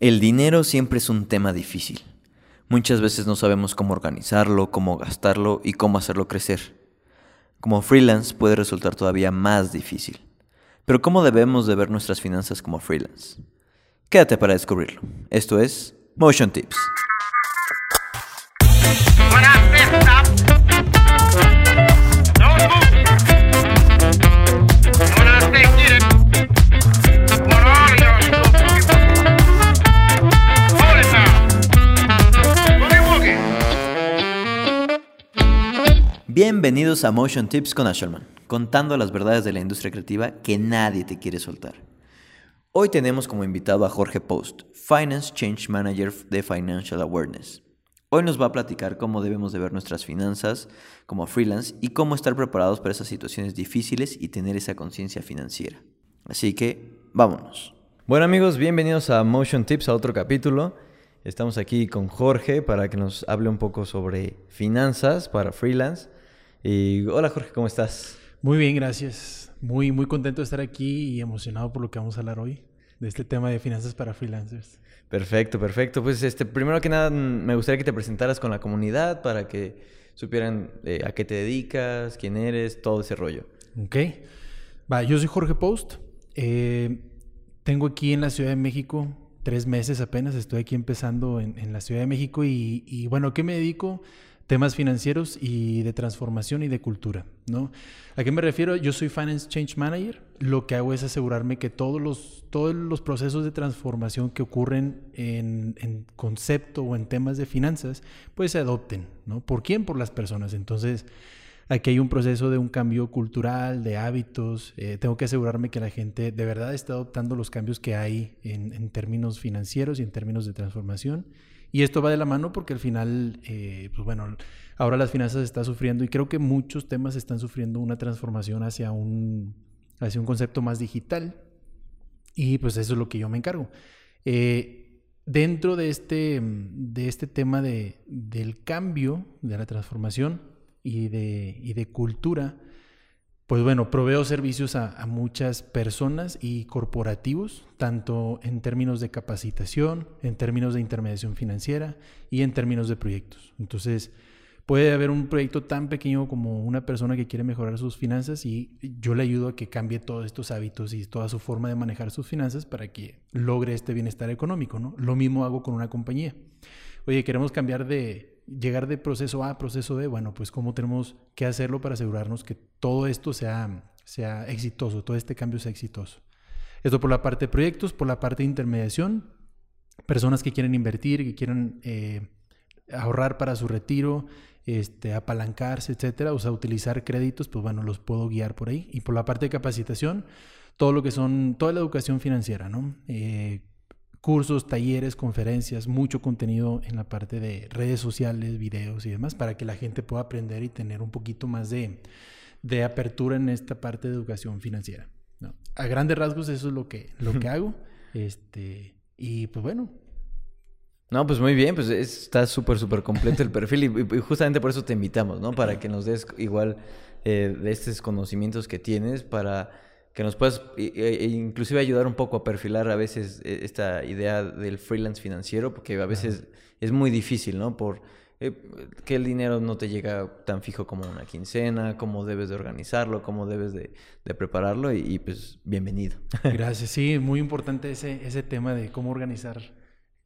El dinero siempre es un tema difícil. Muchas veces no sabemos cómo organizarlo, cómo gastarlo y cómo hacerlo crecer. Como freelance puede resultar todavía más difícil. Pero ¿cómo debemos de ver nuestras finanzas como freelance? Quédate para descubrirlo. Esto es Motion Tips. Bienvenidos a Motion Tips con Asherman, contando las verdades de la industria creativa que nadie te quiere soltar. Hoy tenemos como invitado a Jorge Post, Finance Change Manager de Financial Awareness. Hoy nos va a platicar cómo debemos de ver nuestras finanzas como freelance y cómo estar preparados para esas situaciones difíciles y tener esa conciencia financiera. Así que, vámonos. Bueno amigos, bienvenidos a Motion Tips, a otro capítulo. Estamos aquí con Jorge para que nos hable un poco sobre finanzas para freelance. Y hola Jorge, ¿cómo estás? Muy bien, gracias. Muy, muy contento de estar aquí y emocionado por lo que vamos a hablar hoy, de este tema de finanzas para freelancers. Perfecto, perfecto. Pues este, primero que nada, me gustaría que te presentaras con la comunidad para que supieran eh, a qué te dedicas, quién eres, todo ese rollo. Ok. Va, yo soy Jorge Post. Eh, tengo aquí en la Ciudad de México tres meses apenas, estoy aquí empezando en, la Ciudad de México y, y bueno, ¿qué me dedico? Temas financieros y de transformación y de cultura, ¿no? ¿A qué me refiero? Yo soy Finance Change Manager. Lo que hago es asegurarme que todos los, todos los procesos de transformación que ocurren en, en concepto o en temas de finanzas, pues se adopten, ¿no? ¿Por quién? Por las personas. Entonces, aquí hay un proceso de un cambio cultural, de hábitos. Eh, tengo que asegurarme que la gente de verdad está adoptando los cambios que hay en, en términos financieros y en términos de transformación y esto va de la mano porque al final, eh, pues bueno, ahora las finanzas están sufriendo y creo que muchos temas están sufriendo una transformación hacia un, hacia un concepto más digital. Y pues eso es lo que yo me encargo. Eh, dentro de este, de este tema de, del cambio, de la transformación y de, y de cultura, pues bueno, proveo servicios a, muchas personas y corporativos, tanto en términos de capacitación, en términos de intermediación financiera y en términos de proyectos. Entonces, puede haber un proyecto tan pequeño como una persona que quiere mejorar sus finanzas y yo le ayudo a que cambie todos estos hábitos y toda su forma de manejar sus finanzas para que logre este bienestar económico, ¿no? Lo mismo hago con una compañía. Oye, queremos cambiar de llegar de proceso A a proceso B, bueno, pues cómo tenemos que hacerlo para asegurarnos que todo esto sea, sea exitoso, todo este cambio sea exitoso. Esto por la parte de proyectos, por la parte de intermediación, personas que quieren invertir, que quieren eh, ahorrar para su retiro, este, apalancarse, etcétera, o sea, utilizar créditos, pues bueno, los puedo guiar por ahí. Y por la parte de capacitación, todo lo que son, toda la educación financiera, ¿no? Eh, cursos, talleres, conferencias, mucho contenido en la parte de redes sociales, videos y demás, para que la gente pueda aprender y tener un poquito más de, de apertura en esta parte de educación financiera. A grandes rasgos eso es lo que, lo que hago. Este, y pues bueno. No, pues muy bien, pues está súper, súper completo el perfil y, justamente por eso te invitamos, ¿no? Para que nos des igual eh, de estos conocimientos que tienes para que nos puedas inclusive ayudar un poco a perfilar a veces e, esta idea del freelance financiero, porque a veces es muy difícil, ¿no? Por eh, que el dinero no te llega tan fijo como una quincena, cómo debes de organizarlo, cómo debes de, prepararlo y, pues bienvenido. Gracias, sí, muy importante ese, ese tema de cómo organizar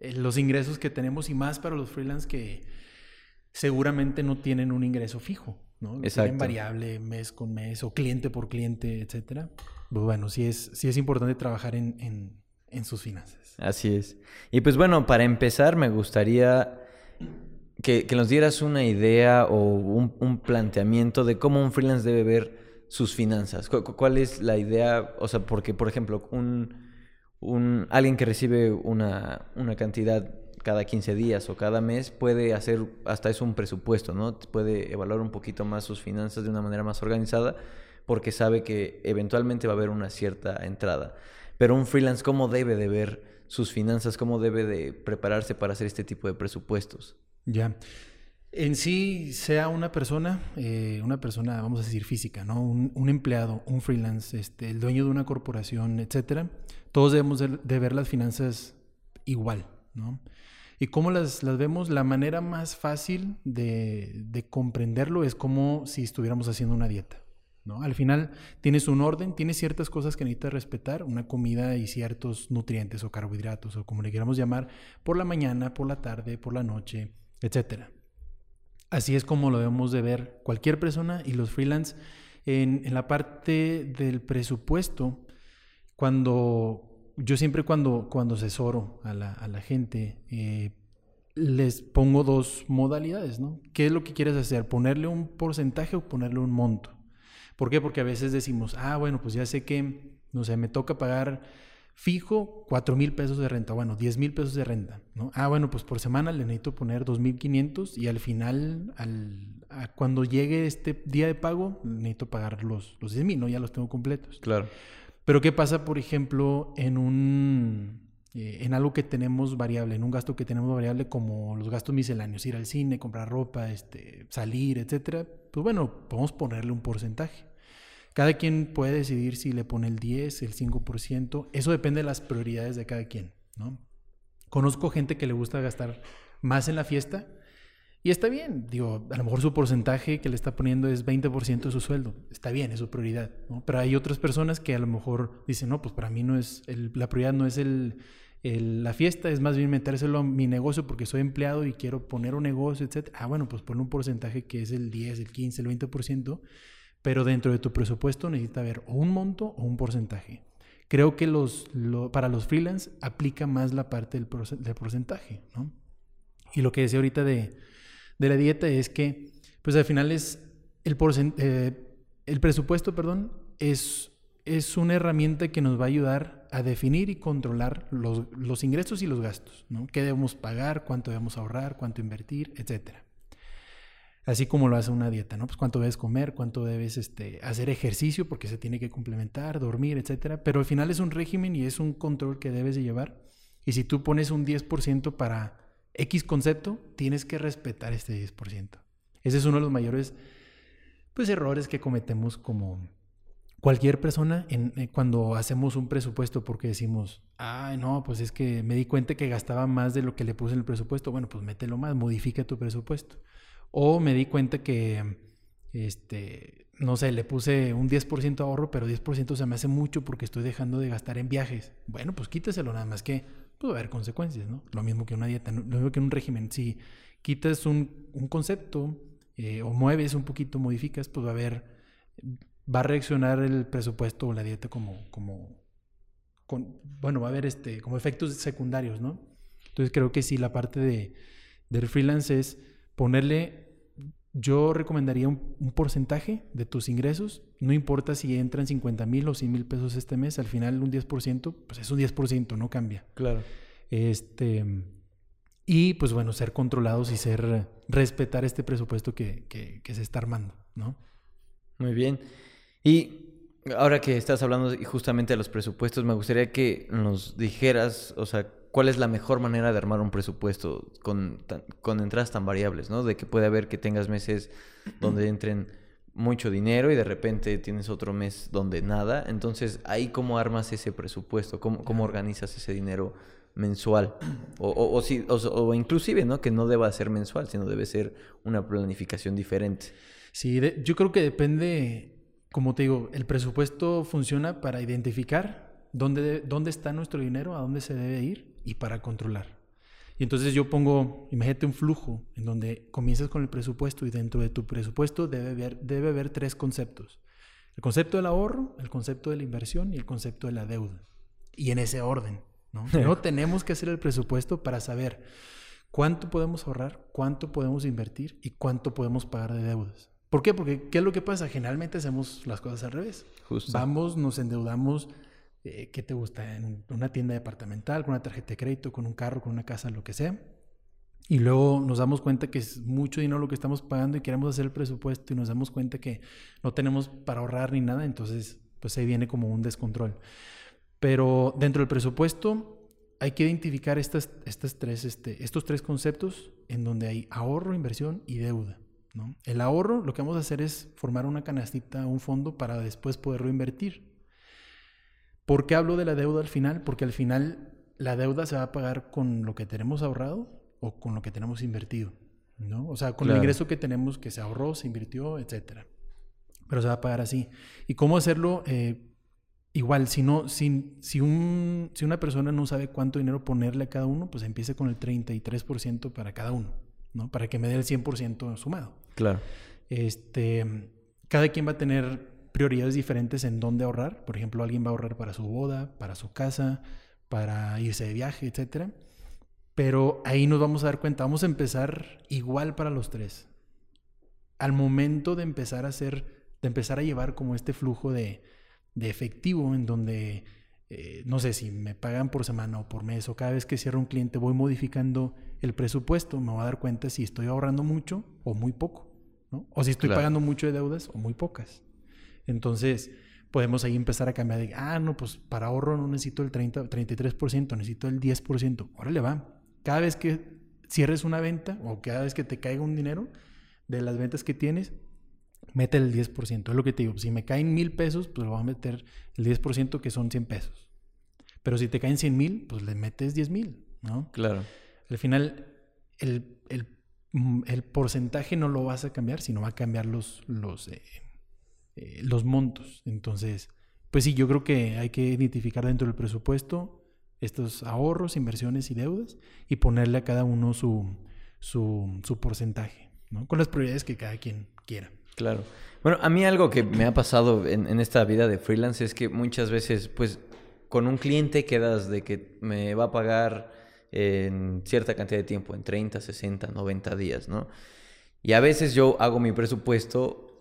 eh, los ingresos que tenemos y más para los freelance que seguramente no tienen un ingreso fijo. ¿No? Exacto. variable mes con mes o cliente por cliente, etcétera. Pues bueno, sí es, sí es importante trabajar en, sus finanzas. Así es. Y pues bueno, para empezar me gustaría que, nos dieras una idea o un, planteamiento de cómo un freelance debe ver sus finanzas. ¿Cuál es la idea? O sea, porque por ejemplo, un, un alguien que recibe una, una cantidad cada 15 días o cada mes puede hacer hasta eso un presupuesto, ¿no? Puede evaluar un poquito más sus finanzas de una manera más organizada porque sabe que eventualmente va a haber una cierta entrada. Pero un freelance, ¿cómo debe de ver sus finanzas? ¿Cómo debe de prepararse para hacer este tipo de presupuestos? Ya. En sí, sea una persona, eh, una persona, vamos a decir, física, ¿no? Un, empleado, un freelance, este, el dueño de una corporación, etcétera, todos debemos de ver las finanzas igual, ¿no? ¿Y cómo las, las vemos? La manera más fácil de, de comprenderlo es como si estuviéramos haciendo una dieta. ¿no? Al final tienes un orden, tienes ciertas cosas que necesitas respetar, una comida y ciertos nutrientes o carbohidratos o como le queramos llamar, por la mañana, por la tarde, por la noche, etc. Así es como lo debemos de ver cualquier persona y los freelance en, en la parte del presupuesto, cuando yo siempre cuando, cuando asesoro a la, a la gente, eh, les pongo dos modalidades, ¿no? ¿Qué es lo que quieres hacer? ¿Ponerle un porcentaje o ponerle un monto? ¿Por qué? Porque a veces decimos, ah, bueno, pues ya sé que, no sé, me toca pagar fijo 4 mil pesos de renta, bueno, 10 mil pesos de renta, ¿no? Ah, bueno, pues por semana le necesito poner 2.500 y al final, al, cuando llegue este día de pago, necesito pagar los, los 10 mil, ¿no? Ya los tengo completos. Claro. Pero ¿qué pasa, por ejemplo, en un... Eh, en algo que tenemos variable, en un gasto que tenemos variable como los gastos misceláneos, ir al cine, comprar ropa, este, salir, etcétera, pues bueno, podemos ponerle un porcentaje. Cada quien puede decidir si le pone el 10, el 5%. Eso depende de las prioridades de cada quien, ¿no? Conozco gente que le gusta gastar más en la fiesta y está bien. Digo, a lo mejor su porcentaje que le está poniendo es 20% de su sueldo. Está bien, es su prioridad. Pero hay otras personas que a lo mejor dicen, no, pues para mí no es, la prioridad no es el, la fiesta, es más bien metérselo a mi negocio porque soy empleado y quiero poner un negocio, etc. Ah, bueno, pues pon un porcentaje que es el 10, el 15, el 20% pero dentro de tu presupuesto necesita haber o un monto o un porcentaje. Creo que los, para los freelance aplica más la parte del, porcentaje, ¿no? Y lo que decía ahorita de, de, la dieta es que, pues al final es el, eh, el presupuesto, perdón, es, es una herramienta que nos va a ayudar a definir y controlar los, los ingresos y los gastos, ¿no? ¿Qué debemos pagar, cuánto debemos ahorrar, cuánto invertir, etcétera? Así como lo hace una dieta, ¿no? Pues cuánto debes comer, cuánto debes este, hacer ejercicio, porque se tiene que complementar, dormir, etcétera. Pero al final es un régimen y es un control que debes de llevar. Y si tú pones un 10% para X concepto, tienes que respetar este 10%. Ese es uno de los mayores pues, errores que cometemos como cualquier persona en, eh, cuando hacemos un presupuesto porque decimos, ay, no, pues es que me di cuenta que gastaba más de lo que le puse en el presupuesto. Bueno, pues mételo más, modifica tu presupuesto. O me di cuenta que, este, no sé, le puse un 10% ahorro, pero 10% se me hace mucho porque estoy dejando de gastar en viajes. Bueno, pues quítaselo nada más que puede haber consecuencias, ¿no? Lo mismo que una dieta, lo mismo que un régimen. Si quitas un, un concepto eh, o mueves un poquito, modificas, pues va a haber, va a reaccionar el presupuesto o la dieta como, como, bueno, va a haber este, como efectos secundarios, ¿no? Entonces creo que sí, la parte de, del freelance es ponerle, yo recomendaría un, porcentaje de tus ingresos, no importa si entran 50 mil o 100 mil pesos este mes, al final un 10%, pues es un 10%, no cambia. Claro. Este, y pues bueno, ser controlados y ser, respetar este presupuesto que, que, que se está armando, ¿no? Muy bien. Y ahora que estás hablando justamente de los presupuestos, me gustaría que nos dijeras, o sea, cuál es la mejor manera de armar un presupuesto con, con entradas tan variables, ¿no? De que puede haber que tengas meses donde entren mucho dinero y de repente tienes otro mes donde nada. Entonces, ahí cómo armas ese presupuesto, cómo, cómo organizas ese dinero mensual o, o, o, si, o, inclusive, ¿no? Que no deba ser mensual, sino debe ser una planificación diferente. Sí, yo creo que depende, como te digo, el presupuesto funciona para identificar dónde, dónde está nuestro dinero, a dónde se debe ir y para controlar. Y entonces yo pongo, imagínate un flujo en donde comienzas con el presupuesto y dentro de tu presupuesto debe haber, debe haber tres conceptos. El concepto del ahorro, el concepto de la inversión y el concepto de la deuda. Y en ese orden, ¿no? no tenemos que hacer el presupuesto para saber cuánto podemos ahorrar, cuánto podemos invertir y cuánto podemos pagar de deudas. ¿Por qué? Porque ¿qué es lo que pasa? Generalmente hacemos las cosas al revés. Vamos, nos endeudamos eh, ¿qué te gusta? En una tienda departamental, con una tarjeta de crédito, con un carro, con una casa, lo que sea. Y luego nos damos cuenta que es mucho dinero lo que estamos pagando y queremos hacer el presupuesto y nos damos cuenta que no tenemos para ahorrar ni nada, entonces pues ahí viene como un descontrol. Pero dentro del presupuesto hay que identificar estas, este, estos tres conceptos en donde hay ahorro, inversión y deuda. El ahorro lo que vamos a hacer es formar una canastita, un fondo para después poderlo invertir. ¿Por qué hablo de la deuda al final? Porque al final la deuda se va a pagar con lo que tenemos ahorrado o con lo que tenemos invertido, ¿no? O sea, con el ingreso que tenemos que se ahorró, se invirtió, etcétera. Pero se va a pagar así. ¿Y cómo hacerlo? Eh, igual, si no, si, si, un, si una persona no sabe cuánto dinero ponerle a cada uno, pues empiece con el 33% para cada uno, ¿no? Para que me dé el 100% sumado. Claro. Este, cada quien va a tener prioridades diferentes en dónde ahorrar. Por ejemplo, alguien va a ahorrar para su boda, para su casa, para irse de viaje, etcétera. Pero ahí nos vamos a dar cuenta, vamos a empezar igual para los tres. Al momento de empezar a hacer, de empezar a llevar como este flujo de, de efectivo en donde, eh, no sé si me pagan por semana o por mes o cada vez que cierro un cliente voy modificando el presupuesto, me voy a dar cuenta si estoy ahorrando mucho o muy poco, ¿no? O si estoy pagando mucho de deudas o muy pocas. Entonces, podemos ahí empezar a cambiar de, ah, no, pues para ahorro no necesito el 30, 33%, necesito el 10%. Órale, va. Cada vez que cierres una venta o cada vez que te caiga un dinero de las ventas que tienes, mete el 10%. Es lo que te digo, si me caen mil pesos, pues lo voy a meter el 10% que son 100 pesos. Pero si te caen 100 mil, pues le metes 10 mil, ¿no? Claro. Al final, el, el, mm, el, porcentaje no lo vas a cambiar, sino va a cambiar los, los, eh, eh, los montos. Entonces, pues sí, yo creo que hay que identificar dentro del presupuesto estos ahorros, inversiones y deudas y ponerle a cada uno su, su, porcentaje, ¿no? Con las prioridades que cada quien quiera. Claro. Bueno, a mí algo que me ha pasado en, en, esta vida de freelance es que muchas veces, pues, con un cliente quedas de que me va a pagar en cierta cantidad de tiempo, en 30, 60, 90 días, ¿no? Y a veces yo hago mi presupuesto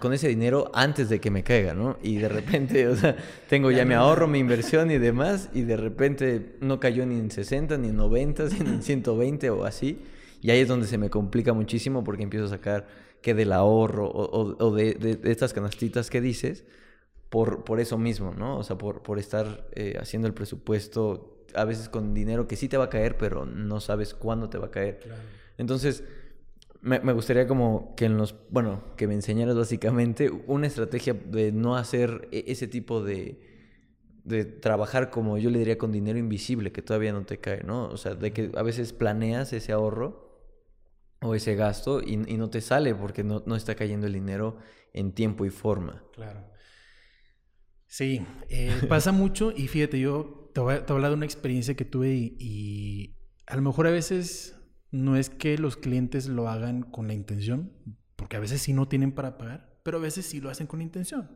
con ese dinero antes de que me caiga, ¿no? Y de repente, o sea, tengo ya mi ahorro, mi inversión y demás, y de repente no cayó ni en 60, ni en 90, ni en 120 o así. Y ahí es donde se me complica muchísimo porque empiezo a sacar que del ahorro o, de, estas canastitas que dices por, por eso mismo, ¿no? O sea, por, por estar eh, haciendo el presupuesto a veces con dinero que sí te va a caer, pero no sabes cuándo te va a caer. Entonces me, me, gustaría como que en los, bueno, que me enseñaras básicamente una estrategia de no hacer e, ese tipo de, de trabajar como yo le diría con dinero invisible que todavía no te cae, ¿no? O sea, de que a veces planeas ese ahorro o ese gasto y, y no te sale porque no, no, está cayendo el dinero en tiempo y forma. Claro. Sí, eh, pasa mucho y fíjate, yo te voy, a, te voy, a, hablar de una experiencia que tuve y, y a lo mejor a veces no es que los clientes lo hagan con la intención, porque a veces sí no tienen para pagar, pero a veces sí lo hacen con intención.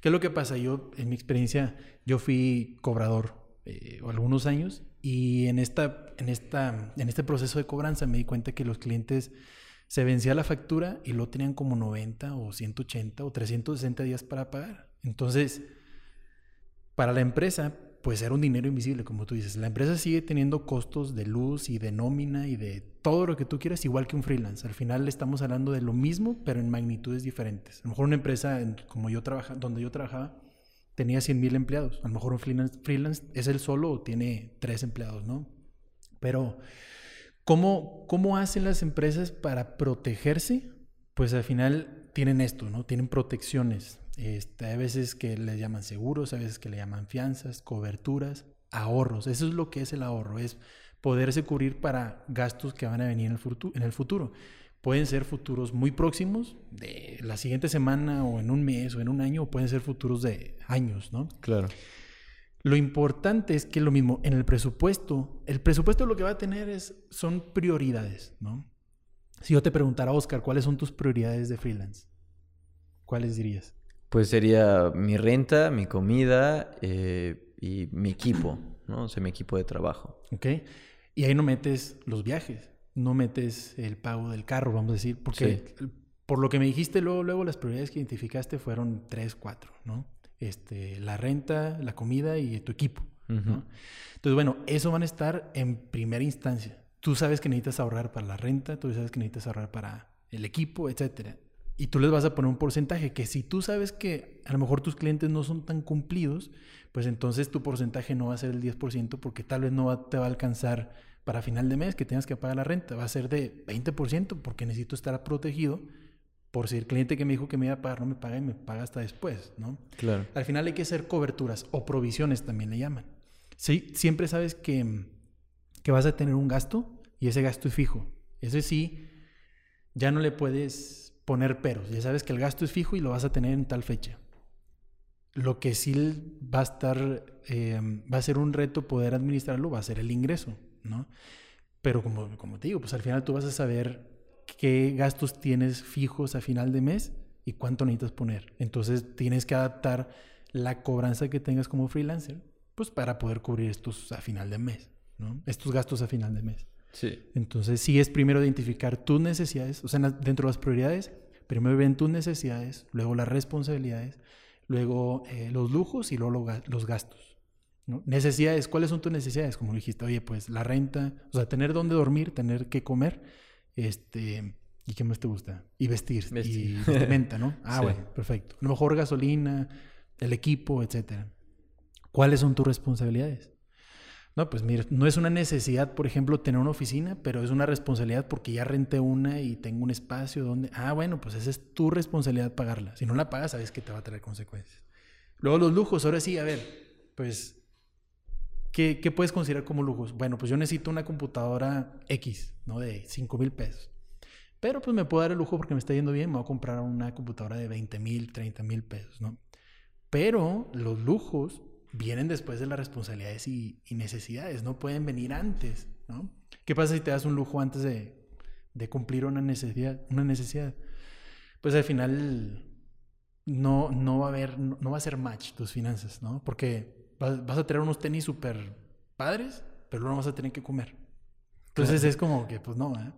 ¿Qué es lo que pasa? Yo, en mi experiencia, yo fui cobrador eh, algunos años y en, esta, en, esta, en este proceso de cobranza me di cuenta que los clientes se vencía la factura y lo tenían como 90 o 180 o 360 días para pagar. Entonces, para la empresa, pues era un dinero invisible, como tú dices. La empresa sigue teniendo costos de luz y de nómina y de todo lo que tú quieras, igual que un freelance. Al final estamos hablando de lo mismo, pero en magnitudes diferentes. A lo mejor una empresa como yo trabaja, donde yo trabajaba tenía 100 mil empleados. A lo mejor un freelance, freelance es el solo o tiene tres empleados, ¿no? Pero, ¿cómo, ¿cómo hacen las empresas para protegerse? Pues al final tienen esto, ¿no? Tienen protecciones este, hay veces que le llaman seguros, hay veces que le llaman fianzas, coberturas, ahorros. Eso es lo que es el ahorro, es poderse cubrir para gastos que van a venir en el futuro. En el futuro. Pueden ser futuros muy próximos, de la siguiente semana o en un mes o en un año, o pueden ser futuros de años, ¿no? Claro. Lo importante es que lo mismo, en el presupuesto, el presupuesto lo que va a tener es, son prioridades, ¿no? Si yo te preguntara, Oscar, ¿cuáles son tus prioridades de freelance? ¿Cuáles dirías? Pues sería mi renta, mi comida eh, y mi equipo, ¿no? O sea, mi equipo de trabajo. Ok. Y ahí no metes los viajes, no metes el pago del carro, vamos a decir, porque por lo que me dijiste luego, luego las prioridades que identificaste fueron tres, cuatro, ¿no? Este, la renta, la comida y tu equipo, ¿no? Entonces, bueno, eso van a estar en primera instancia. Tú sabes que necesitas ahorrar para la renta, tú sabes que necesitas ahorrar para el equipo, etcétera y tú les vas a poner un porcentaje que si tú sabes que a lo mejor tus clientes no son tan cumplidos, pues entonces tu porcentaje no va a ser el 10% porque tal vez no te va a alcanzar para final de mes que tengas que pagar la renta, va a ser de 20% porque necesito estar protegido por si el cliente que me dijo que me iba a pagar no me paga y me paga hasta después, ¿no? Claro. Al final hay que hacer coberturas o provisiones también le llaman. Sí, siempre sabes que, que vas a tener un gasto y ese gasto es fijo. Ese sí, ya no le puedes poner peros. Ya sabes que el gasto es fijo y lo vas a tener en tal fecha. Lo que sí va a estar, eh, va a ser un reto poder administrarlo, va a ser el ingreso, ¿no? Pero como, como te digo, pues al final tú vas a saber qué gastos tienes fijos a final de mes y cuánto necesitas poner. Entonces tienes que adaptar la cobranza que tengas como freelancer, pues para poder cubrir estos a final de mes, ¿no? Estos gastos a final de mes. Sí. Entonces sí es primero identificar tus necesidades, o sea, dentro de las prioridades, primero ven tus necesidades, luego las responsabilidades, luego eh, los lujos y luego los gastos. ¿no? Necesidades, ¿cuáles son tus necesidades? Como dijiste, oye, pues la renta, o sea, tener dónde dormir, tener que comer, este, ¿y qué más te gusta? Y vestir, y vestimenta, ¿no? Ah, bueno, perfecto. A lo mejor gasolina, el equipo, etcétera. ¿Cuáles son tus responsabilidades? No, pues mira, no es una necesidad, por ejemplo, tener una oficina, pero es una responsabilidad porque ya renté una y tengo un espacio donde... Ah, bueno, pues esa es tu responsabilidad pagarla. Si no la pagas, sabes que te va a traer consecuencias. Luego los lujos, ahora sí, a ver, pues, ¿qué, qué puedes considerar como lujos? Bueno, pues yo necesito una computadora X, ¿no? De 5 mil pesos. Pero pues me puedo dar el lujo porque me está yendo bien, me voy a comprar una computadora de 20 mil, 30 mil pesos, ¿no? Pero los lujos vienen después de las responsabilidades y, necesidades, no pueden venir antes, ¿no? ¿Qué pasa si te das un lujo antes de, cumplir una necesidad, una necesidad? Pues al final no, no va a haber, no, va a ser match tus finanzas, ¿no? Porque vas, a tener unos tenis súper padres, pero luego no vas a tener que comer. Entonces es como que, pues no, ¿eh?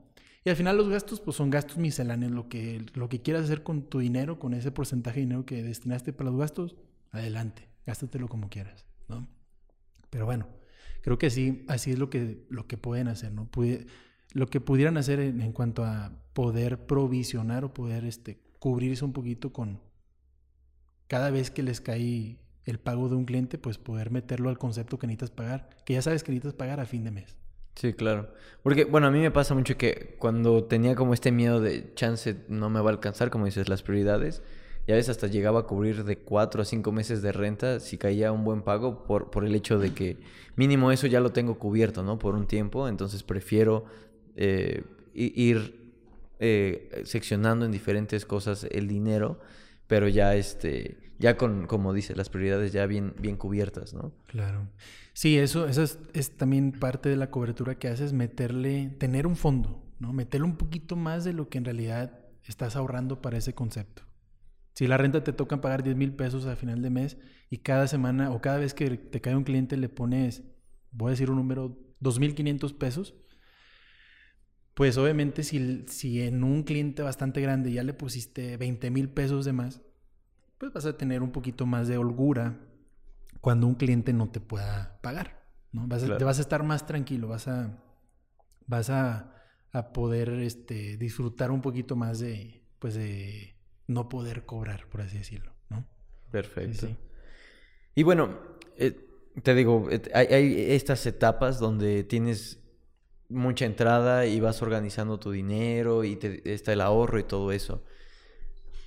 Y al final los gastos, pues son gastos misceláneos. Lo que, lo que quieras hacer con tu dinero, con ese porcentaje de dinero que destinaste para los gastos, adelante gástatelo como quieras, ¿no? Pero bueno, creo que sí, así es lo que, lo que pueden hacer, ¿no? lo que pudieran hacer en, cuanto a poder provisionar o poder este, cubrirse un poquito con cada vez que les cae el pago de un cliente, pues poder meterlo al concepto que necesitas pagar, que ya sabes que necesitas pagar a fin de mes. Sí, claro. Porque, bueno, a mí me pasa mucho que cuando tenía como este miedo de chance no me va a alcanzar, como dices, las prioridades, y a veces hasta llegaba a cubrir de cuatro a cinco meses de renta si caía un buen pago por, por el hecho de que mínimo eso ya lo tengo cubierto, ¿no? Por un tiempo, entonces prefiero eh, ir eh, seccionando en diferentes cosas el dinero, pero ya este, ya con, como dice, las prioridades ya bien, bien cubiertas, ¿no? Claro. Sí, eso, eso es, es también parte de la cobertura que haces, meterle, tener un fondo, ¿no? Meterle un poquito más de lo que en realidad estás ahorrando para ese concepto. Si la renta te toca pagar 10 mil pesos al final de mes y cada semana o cada vez que te cae un cliente le pones, voy a decir un número, 2.500 pesos, pues obviamente si, si en un cliente bastante grande ya le pusiste 20 mil pesos de más, pues vas a tener un poquito más de holgura cuando un cliente no te pueda pagar. ¿no? Vas Te vas a estar más tranquilo, vas a, vas a, a poder este, disfrutar un poquito más de, pues de no poder cobrar, por así decirlo, ¿no? Perfecto. Y bueno, eh, te digo, eh, hay, estas etapas donde tienes mucha entrada y vas organizando tu dinero y te, está el ahorro y todo eso.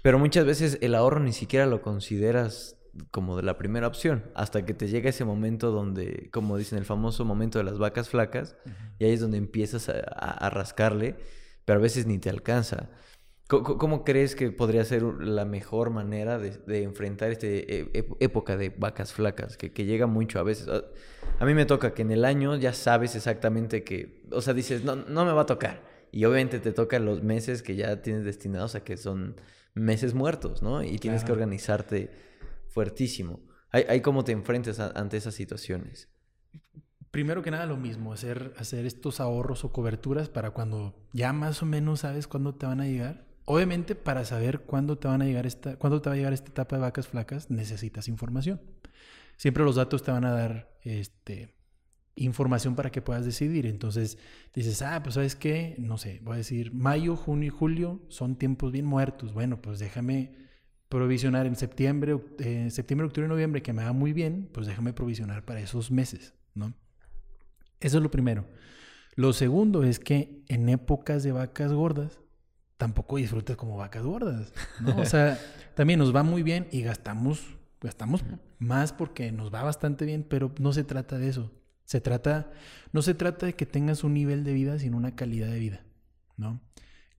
Pero muchas veces el ahorro ni siquiera lo consideras como de la primera opción, hasta que te llega ese momento donde, como dicen, el famoso momento de las vacas flacas, y ahí es donde empiezas a rascarle, pero a veces ni te alcanza. ¿Cómo, crees que podría ser la mejor manera de, enfrentar esta época de vacas flacas? Que, llega mucho a veces. A mí me toca que en el año ya sabes exactamente que, o sea, dices, no, no me va a tocar. Y obviamente te tocan los meses que ya tienes destinados a que son meses muertos, ¿no? Y tienes que organizarte fuertísimo. ¿Hay, cómo te enfrentas ante esas situaciones? Primero que nada lo mismo, hacer, hacer estos ahorros o coberturas para cuando ya más o menos sabes cuándo te van a llegar Obviamente, para saber cuándo te van a llegar esta, cuándo te va a llegar esta etapa de vacas flacas, necesitas información. Siempre los datos te van a dar este, información para que puedas decidir. Entonces dices, ah, pues sabes qué, no sé, voy a decir, mayo, junio y julio son tiempos bien muertos. Bueno, pues déjame provisionar en septiembre, eh, septiembre, octubre y noviembre, que me va muy bien, pues déjame provisionar para esos meses, ¿no? Eso es lo primero. Lo segundo es que en épocas de vacas gordas, tampoco disfrutes como vacas gordas, ¿no? O sea, también nos va muy bien y gastamos Gastamos más porque nos va bastante bien, pero no se trata de eso. Se trata, no se trata de que tengas un nivel de vida, sino una calidad de vida, ¿no?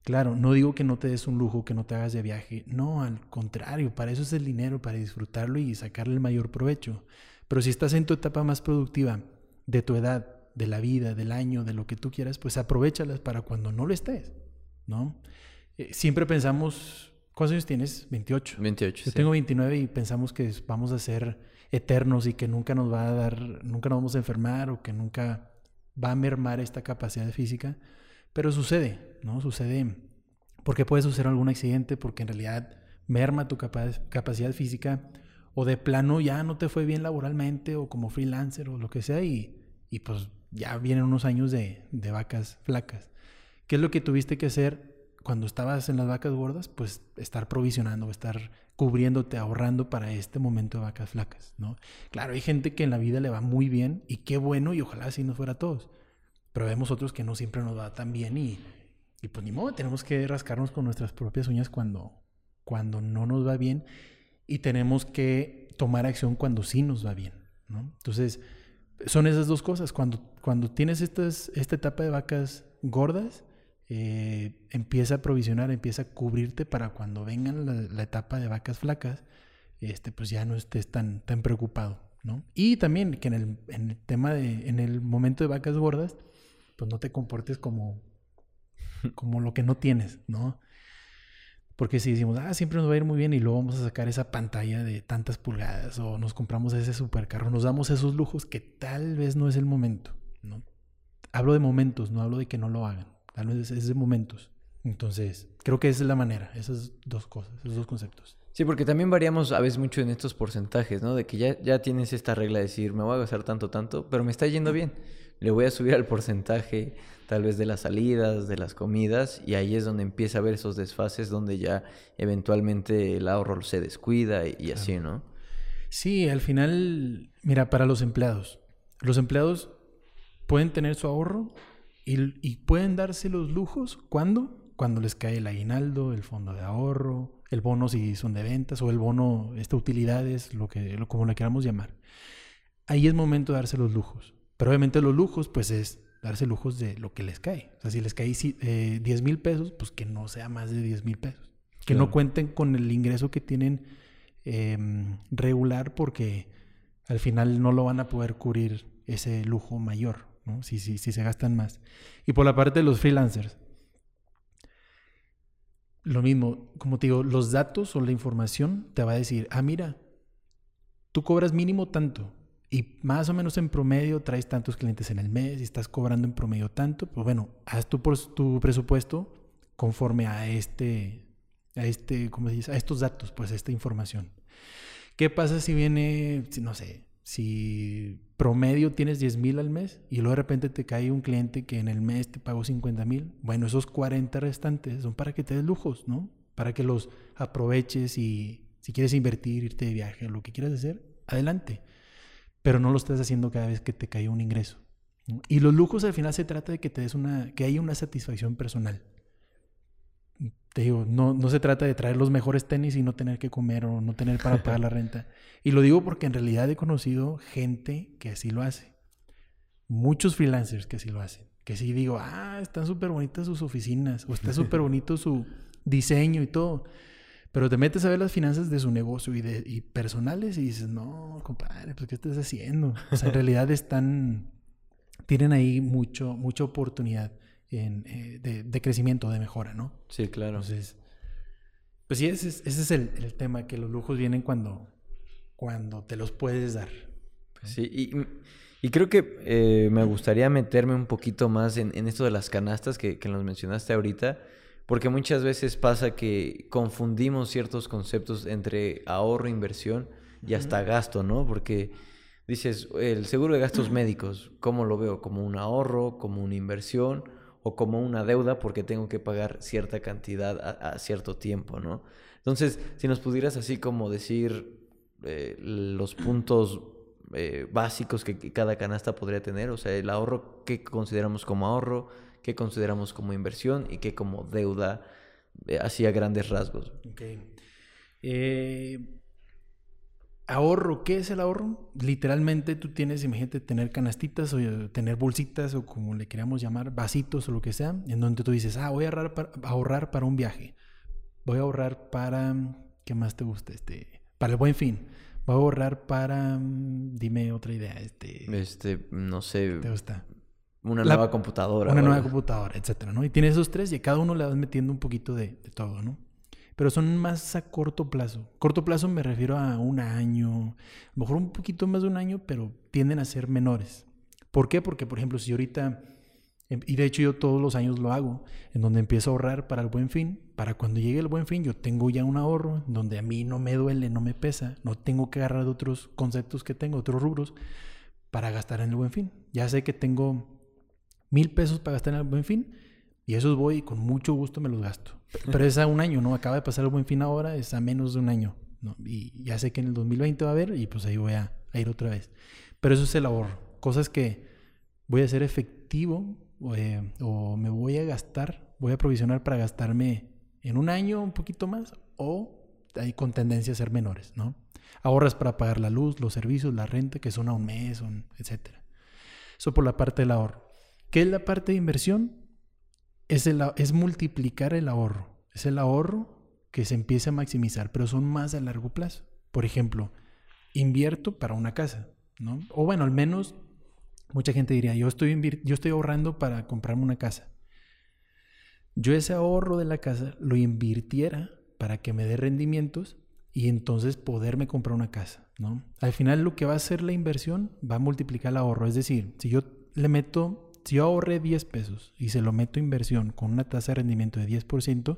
Claro, no digo que no te des un lujo, que no te hagas de viaje. No, al contrario, para eso es el dinero, para disfrutarlo y sacarle el mayor provecho. Pero si estás en tu etapa más productiva de tu edad, de la vida, del año, de lo que tú quieras, pues aprovechalas para cuando no lo estés, ¿no? Eh, siempre pensamos, ¿cuántos años tienes? 28. 28. Yo tengo 29 y pensamos que vamos a ser eternos y que nunca nos va a dar, nunca nos vamos a enfermar o que nunca va a mermar esta capacidad física. Pero sucede, ¿no? Sucede porque puede suceder algún accidente, porque en realidad merma tu capacidad física, o de plano ya no te fue bien laboralmente, o como freelancer, o lo que sea, y, y pues ya vienen unos años de, de vacas flacas. ¿Qué es lo que tuviste que hacer cuando estabas en las vacas gordas? Pues estar provisionando, estar cubriéndote, ahorrando para este momento de vacas flacas, ¿no? Claro, hay gente que en la vida le va muy bien y qué bueno y ojalá así nos fuera a todos. Pero vemos otros que no siempre nos va tan bien y, y pues ni modo, tenemos que rascarnos con nuestras propias uñas cuando, cuando no nos va bien y tenemos que tomar acción cuando sí nos va bien, ¿no? Entonces, son esas dos cosas. Cuando, cuando tienes estas, esta etapa de vacas gordas, eh, empieza a provisionar, empieza a cubrirte para cuando vengan la, la, etapa de vacas flacas, este, pues ya no estés tan, tan preocupado, ¿no? Y también que en el, en el tema de, en el momento de vacas gordas, pues no te comportes como, como lo que no tienes, ¿no? Porque si decimos, ah, siempre nos va a ir muy bien y luego vamos a sacar esa pantalla de tantas pulgadas o nos compramos ese supercarro, nos damos esos lujos que tal vez no es el momento, ¿no? Hablo de momentos, no hablo de que no lo hagan, tal vez es de momentos. Entonces, creo que esa es la manera, esas dos cosas, esos dos conceptos. Sí, porque también variamos a veces mucho en estos porcentajes, ¿no? De que ya, ya tienes esta regla de decir, me voy a gastar tanto, tanto, pero me está yendo bien le voy a subir al porcentaje tal vez de las salidas, de las comidas, y ahí es donde empieza a haber esos desfases donde ya eventualmente el ahorro se descuida y, así, ¿no? Sí, al final, mira, para los empleados, los empleados pueden tener su ahorro y, y pueden darse los lujos cuando cuando les cae el aguinaldo, el fondo de ahorro, el bono si son de ventas o el bono, esta utilidades, lo que, lo, como le queramos llamar. Ahí es momento de darse los lujos. Pero obviamente los lujos, pues es darse lujos de lo que les cae. O sea, si les cae eh, 10 mil pesos, pues que no sea más de 10 mil pesos. Que no cuenten con el ingreso que tienen eh, regular porque al final no lo van a poder cubrir ese lujo mayor, Si, si, si se gastan más. Y por la parte de los freelancers, lo mismo, como te digo, los datos o la información te va a decir, ah, mira, tú cobras mínimo tanto, y más o menos en promedio traes tantos clientes en el mes y estás cobrando en promedio tanto, pues bueno, haz tu, tu presupuesto conforme a este, a este, ¿cómo se dice? A estos datos, pues a esta información. ¿Qué pasa si viene, no sé, si promedio tienes 10 mil al mes y luego de repente te cae un cliente que en el mes te pagó 50 mil? Bueno, esos 40 restantes son para que te des lujos, ¿no? Para que los aproveches y si quieres invertir, irte de viaje, lo que quieras hacer, adelante pero no lo estás haciendo cada vez que te cae un ingreso. Y los lujos al final se trata de que te des una, que haya una satisfacción personal. Te digo, no, no se trata de traer los mejores tenis y no tener que comer o no tener para pagar la renta. Y lo digo porque en realidad he conocido gente que así lo hace. Muchos freelancers que así lo hacen. Que sí digo, ah, están súper bonitas sus oficinas o está súper bonito su diseño y todo. Pero te metes a ver las finanzas de su negocio y, de, y personales y dices, no, compadre, pues ¿qué estás haciendo? O sea, en realidad están, tienen ahí mucho, mucha oportunidad en, eh, de, de, crecimiento, de mejora, ¿no? Sí, claro. Entonces, pues sí, ese es, ese es el, el, tema, que los lujos vienen cuando, cuando te los puedes dar. Sí, y, y creo que eh, me gustaría meterme un poquito más en, en esto de las canastas que, que nos mencionaste ahorita porque muchas veces pasa que confundimos ciertos conceptos entre ahorro, inversión y hasta gasto, ¿no? Porque dices, el seguro de gastos médicos, ¿cómo lo veo? ¿Como un ahorro, como una inversión o como una deuda porque tengo que pagar cierta cantidad a, cierto tiempo, ¿no? Entonces, si nos pudieras así como decir eh, los puntos eh, básicos que cada canasta podría tener, o sea, el ahorro, ¿qué consideramos como ahorro? qué consideramos como inversión y qué como deuda, eh, así a grandes rasgos. Okay. Eh, ahorro, ¿qué es el ahorro? Literalmente tú tienes, imagínate, tener canastitas o eh, tener bolsitas o como le queríamos llamar, vasitos o lo que sea, en donde tú dices, ah, voy a ahorrar para, ahorrar para un viaje. Voy a ahorrar para, ¿qué más te gusta? Este, para el buen fin. Voy a ahorrar para, dime otra idea, este. Este, no sé. ¿Te gusta? Una nueva computadora. Una nueva computadora, etcétera, ¿no? Y tienes esos tres y a cada uno le vas metiendo un poquito de, de todo, ¿no? Pero son más a corto plazo. Corto plazo me refiero a un año, mejor un poquito más de un año, pero tienden a ser menores. ¿Por qué? Porque, por ejemplo, si ahorita, em, y de hecho yo todos los años lo hago, en donde empiezo a ahorrar para el buen fin, para cuando llegue el buen fin yo tengo ya un ahorro, donde a mí no me duele, no me pesa, no tengo que agarrar otros conceptos que tengo, otros rubros, para gastar en el buen fin. Ya sé que tengo mil pesos para gastar en el buen fin, y esos voy y con mucho gusto me los gasto. Pero es a un año, ¿no? Acaba de pasar el buen fin ahora, es a menos de un año. ¿no? Y ya sé que en el 2020 va a haber y pues ahí voy a, ir otra vez. Pero eso es el ahorro. Cosas que voy a hacer efectivo eh, o me voy a gastar, voy a provisionar para gastarme en un año un poquito más o hay con tendencia a ser menores, ¿no? Ahorras para pagar la luz, los servicios, la renta, que son a un mes, etc. Eso por la parte del ahorro. ¿Qué es la parte de inversión? Es, es multiplicar el ahorro. Es el ahorro que se empieza a maximizar, pero son más a largo plazo. Por ejemplo, invierto para una casa, ¿no? O bueno, al menos mucha gente diría, yo estoy, yo estoy ahorrando para comprarme una casa. Yo ese ahorro de la casa lo invirtiera para que me dé rendimientos y entonces poderme comprar una casa, ¿no? Al final lo que va a hacer la inversión va a multiplicar el ahorro. Es decir, si yo le meto si yo ahorré 10 pesos y se lo meto a inversión con una tasa de rendimiento de 10%,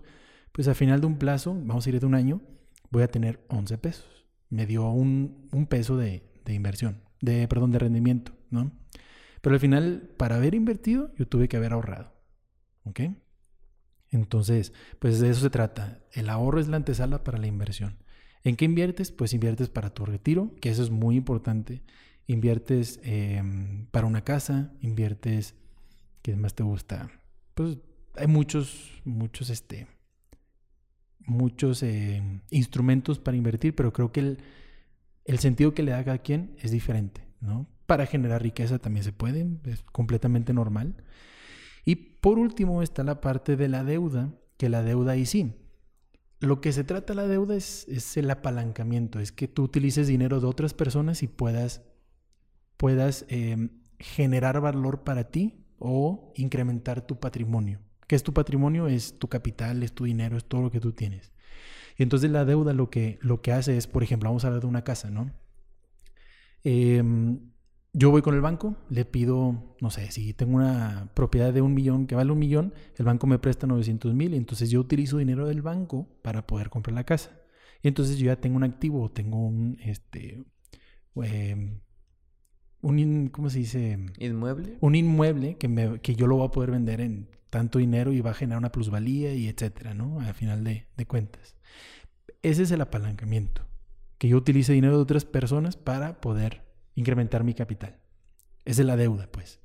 pues al final de un plazo, vamos a ir de un año, voy a tener 11 pesos. Me dio un, peso de, inversión, de, perdón, de rendimiento, ¿no? Pero al final, para haber invertido, yo tuve que haber ahorrado. ¿Ok? Entonces, pues de eso se trata. El ahorro es la antesala para la inversión. ¿En qué inviertes? Pues inviertes para tu retiro, que eso es muy importante inviertes em, para una casa, inviertes, ¿qué más te gusta? Pues hay muchos, muchos, este, muchos em, instrumentos para invertir, pero creo que el, el sentido que le da a cada quien es diferente, ¿no? Para generar riqueza también se puede, es completamente normal. Y por último está la parte de la deuda, que la deuda ahí sí. Lo que se trata la deuda es, es el apalancamiento, es que tú utilices dinero de otras personas y puedas puedas em, generar valor para ti o incrementar tu patrimonio. ¿Qué es tu patrimonio? Es tu capital, es tu dinero, es todo lo que tú tienes. Y entonces la deuda lo que, lo que hace es, por ejemplo, vamos a hablar de una casa, ¿no? Em, yo voy con el banco, le pido, no sé, si tengo una propiedad de un millón que vale un millón, el banco me presta 900 mil, entonces yo utilizo dinero del banco para poder comprar la casa. Y entonces yo ya tengo un activo, tengo un, este, em, un, ¿cómo se dice? Inmueble. Un inmueble que, me, que yo lo voy a poder vender en tanto dinero y va a generar una plusvalía y etcétera, ¿no? Al final de, de cuentas. Ese es el apalancamiento. Que yo utilice dinero de otras personas para poder incrementar mi capital. Esa es la deuda, pues.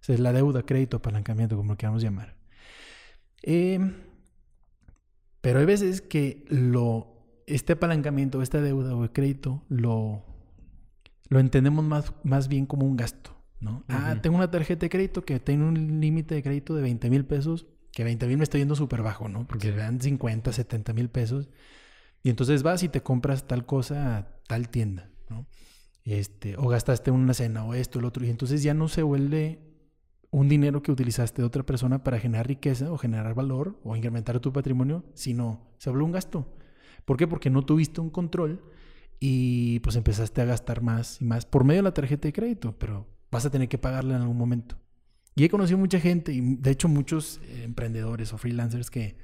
Esa es la deuda, crédito, apalancamiento, como lo queramos llamar. Em, pero hay veces que lo, este apalancamiento, esta deuda o el crédito, lo, lo entendemos más, más bien como un gasto, ¿no? Ah, tengo una tarjeta de crédito que tiene un límite de crédito de 20 mil pesos, que 20 mil me está yendo súper bajo, ¿no? Porque dan 50, 70 mil pesos. Y entonces vas y te compras tal cosa a tal tienda, ¿no? Este, o gastaste una cena o esto, el otro. Y entonces ya no se vuelve un dinero que utilizaste de otra persona para generar riqueza o generar valor o incrementar tu patrimonio, sino se vuelve un gasto. ¿Por qué? Porque no tuviste un control y pues empezaste a gastar más y más por medio de la tarjeta de crédito, pero vas a tener que pagarla en algún momento. Y he conocido mucha gente, y de hecho muchos eh, emprendedores o freelancers que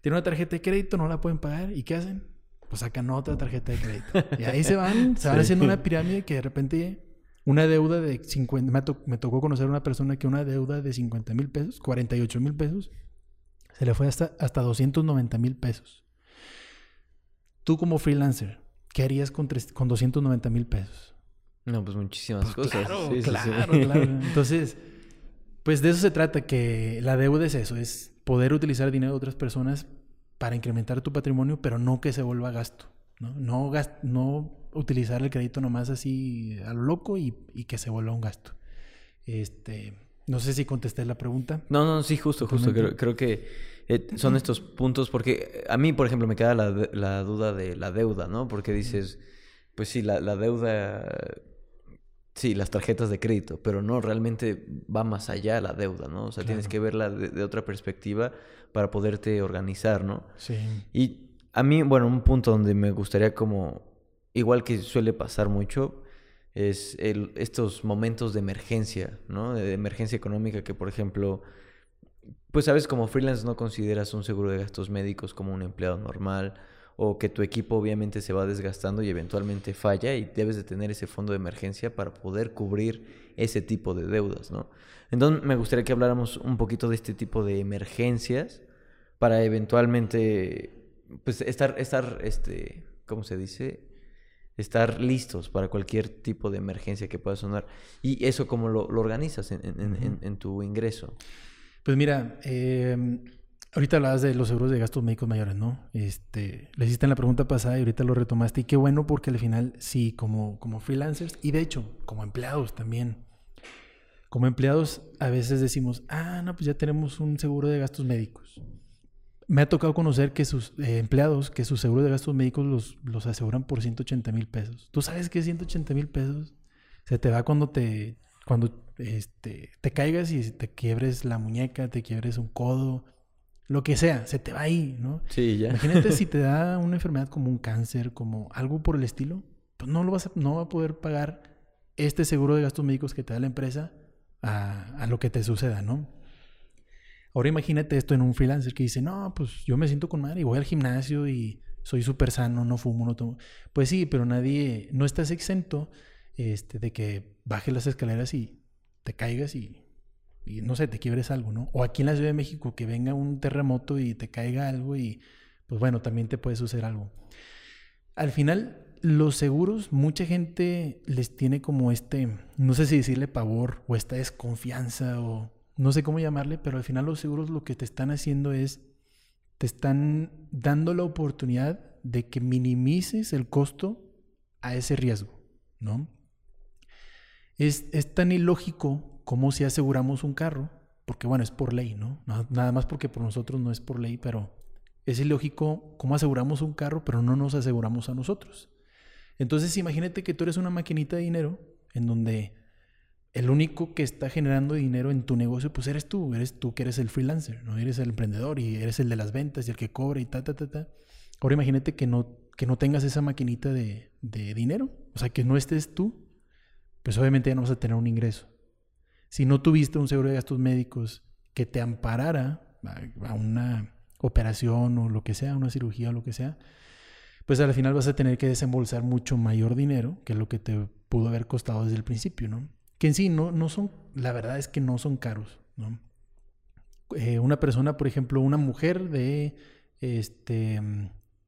tienen una tarjeta de crédito, no la pueden pagar, ¿y qué hacen? Pues sacan otra tarjeta de crédito. Y ahí se van, se van haciendo una pirámide que de repente una deuda de 50, me, me tocó conocer a una persona que una deuda de 50 mil pesos, 48 mil pesos, se le fue hasta, hasta 290 mil pesos. Tú como freelancer, ¿qué harías con, con 290 mil pesos? No, pues muchísimas pues cosas. Claro, claro, claro. Entonces, pues de eso se trata, que la deuda es eso, es poder utilizar dinero de otras personas para incrementar tu patrimonio, pero no que se vuelva gasto. No, no, no utilizar el crédito nomás así a lo loco y, y que se vuelva un gasto. Este, no sé si contesté la pregunta. No, no, sí, justo, justo. Creo, creo que eh, son estos puntos porque a mí, por ejemplo, me queda la, la, duda de la deuda, ¿no? Porque dices, pues sí, la, la deuda, sí, las tarjetas de crédito, pero no, realmente va más allá la deuda, ¿no? O sea, tienes que verla de, de, otra perspectiva para poderte organizar, ¿no? Sí. Y a mí, bueno, un punto donde me gustaría como, igual que suele pasar mucho, es el, estos momentos de emergencia, ¿no? De emergencia económica que, por ejemplo, pues sabes, como freelance no consideras un seguro de gastos médicos como un empleado normal o que tu equipo obviamente se va desgastando y eventualmente falla y debes de tener ese fondo de emergencia para poder cubrir ese tipo de deudas, ¿no? Entonces me gustaría que habláramos un poquito de este tipo de emergencias para eventualmente, pues estar, estar, este, ¿cómo se dice? Estar listos para cualquier tipo de emergencia que pueda sonar. ¿Y eso cómo lo, lo organizas en, en, en, en, tu ingreso? Pues mira, eh, ahorita hablabas de los seguros de gastos médicos mayores, ¿no? Este, le hiciste en la pregunta pasada y ahorita lo retomaste. Y qué bueno porque al final, sí, como, como freelancers y de hecho, como empleados también. Como empleados a veces decimos, ah, no, pues ya tenemos un seguro de gastos médicos me ha tocado conocer que sus eh, empleados, que sus seguros de gastos médicos los, los aseguran por 180 mil pesos. ¿Tú sabes qué es 180 mil pesos? Se te va cuando te, cuando este, te caigas y te quiebres la muñeca, te quiebres un codo, lo que sea, se te va ahí, ¿no? Sí, ya. Imagínate si te da una enfermedad como un cáncer, como algo por el estilo, pues no lo vas a, no va a poder pagar este seguro de gastos médicos que te da la empresa a, a lo que te suceda, ¿no? Ahora imagínate esto en un freelancer que dice, no, pues yo me siento con madre y voy al gimnasio y soy súper sano, no fumo, no tomo. Pues sí, pero nadie, no estás exento este, de que bajes las escaleras y te caigas y, no sé, te quiebres algo, ¿no? O aquí en la Ciudad de México que venga un terremoto y te caiga algo y pues bueno, también te puede suceder algo. Al final, los seguros, mucha gente les tiene como este, no sé si decirle pavor o esta desconfianza o no sé cómo llamarle, pero al final los seguros lo que te están haciendo es, te están dando la oportunidad de que minimices el costo a ese riesgo, ¿no? Es, es tan ilógico como si aseguramos un carro, porque bueno, es por ley, ¿no? Nada más porque por nosotros no es por ley, pero es ilógico cómo aseguramos un carro, pero no nos aseguramos a nosotros. Entonces imagínate que tú eres una maquinita de dinero en donde el único que está generando dinero en tu negocio, pues eres tú, eres tú que eres el freelancer, ¿no? Eres el emprendedor y eres el de las ventas y el que cobra y ta, ta, ta, ta. Ahora imagínate que no, que no tengas esa maquinita de, de dinero, o sea, que no estés tú, pues obviamente ya no vas a tener un ingreso. Si no tuviste un seguro de gastos médicos que te amparara a una operación o lo que sea, una cirugía o lo que sea, pues al final vas a tener que desembolsar mucho mayor dinero que lo que te pudo haber costado desde el principio, ¿no? En sí no, no son, la verdad es que no son caros, ¿no? Eh, una persona, por ejemplo, una mujer de este,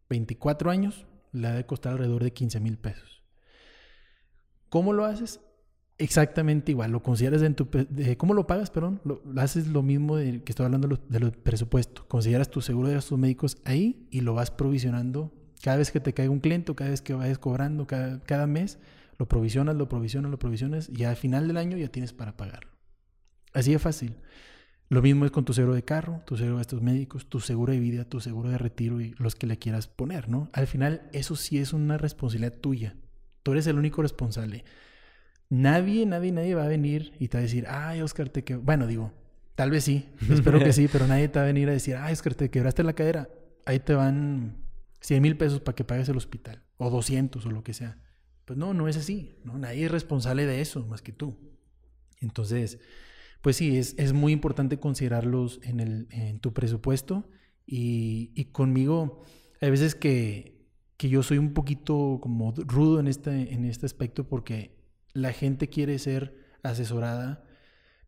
24 años, le ha de costar alrededor de 15 mil pesos. ¿Cómo lo haces? Exactamente igual, lo consideras en tu... ¿Cómo lo pagas, perdón? Lo, haces lo mismo de, que estoy hablando de los presupuestos. Consideras tu seguro de gastos médicos ahí y lo vas provisionando cada vez que te caiga un cliente, cada vez que vayas cobrando, cada, cada mes, lo provisionas, lo provisionas, lo provisionas y al final del año ya tienes para pagarlo. Así de fácil. Lo mismo es con tu seguro de carro, tu seguro de gastos médicos, tu seguro de vida, tu seguro de retiro y los que le quieras poner, ¿no? Al final eso sí es una responsabilidad tuya. Tú eres el único responsable. Nadie, nadie, nadie va a venir y te va a decir, ay, Oscar, te que Bueno, digo, tal vez sí, espero que sí, pero nadie te va a venir a decir, ay, Oscar, te quebraste la cadera. Ahí te van 100 mil pesos para que pagues el hospital, o 200 o lo que sea. Pues no, no es así. Nadie es responsable de eso más que tú. Entonces, pues sí, es, es muy importante considerarlos en, el, en tu presupuesto y, y conmigo hay veces que, que, yo soy un poquito como rudo en este, en este aspecto porque la gente quiere ser asesorada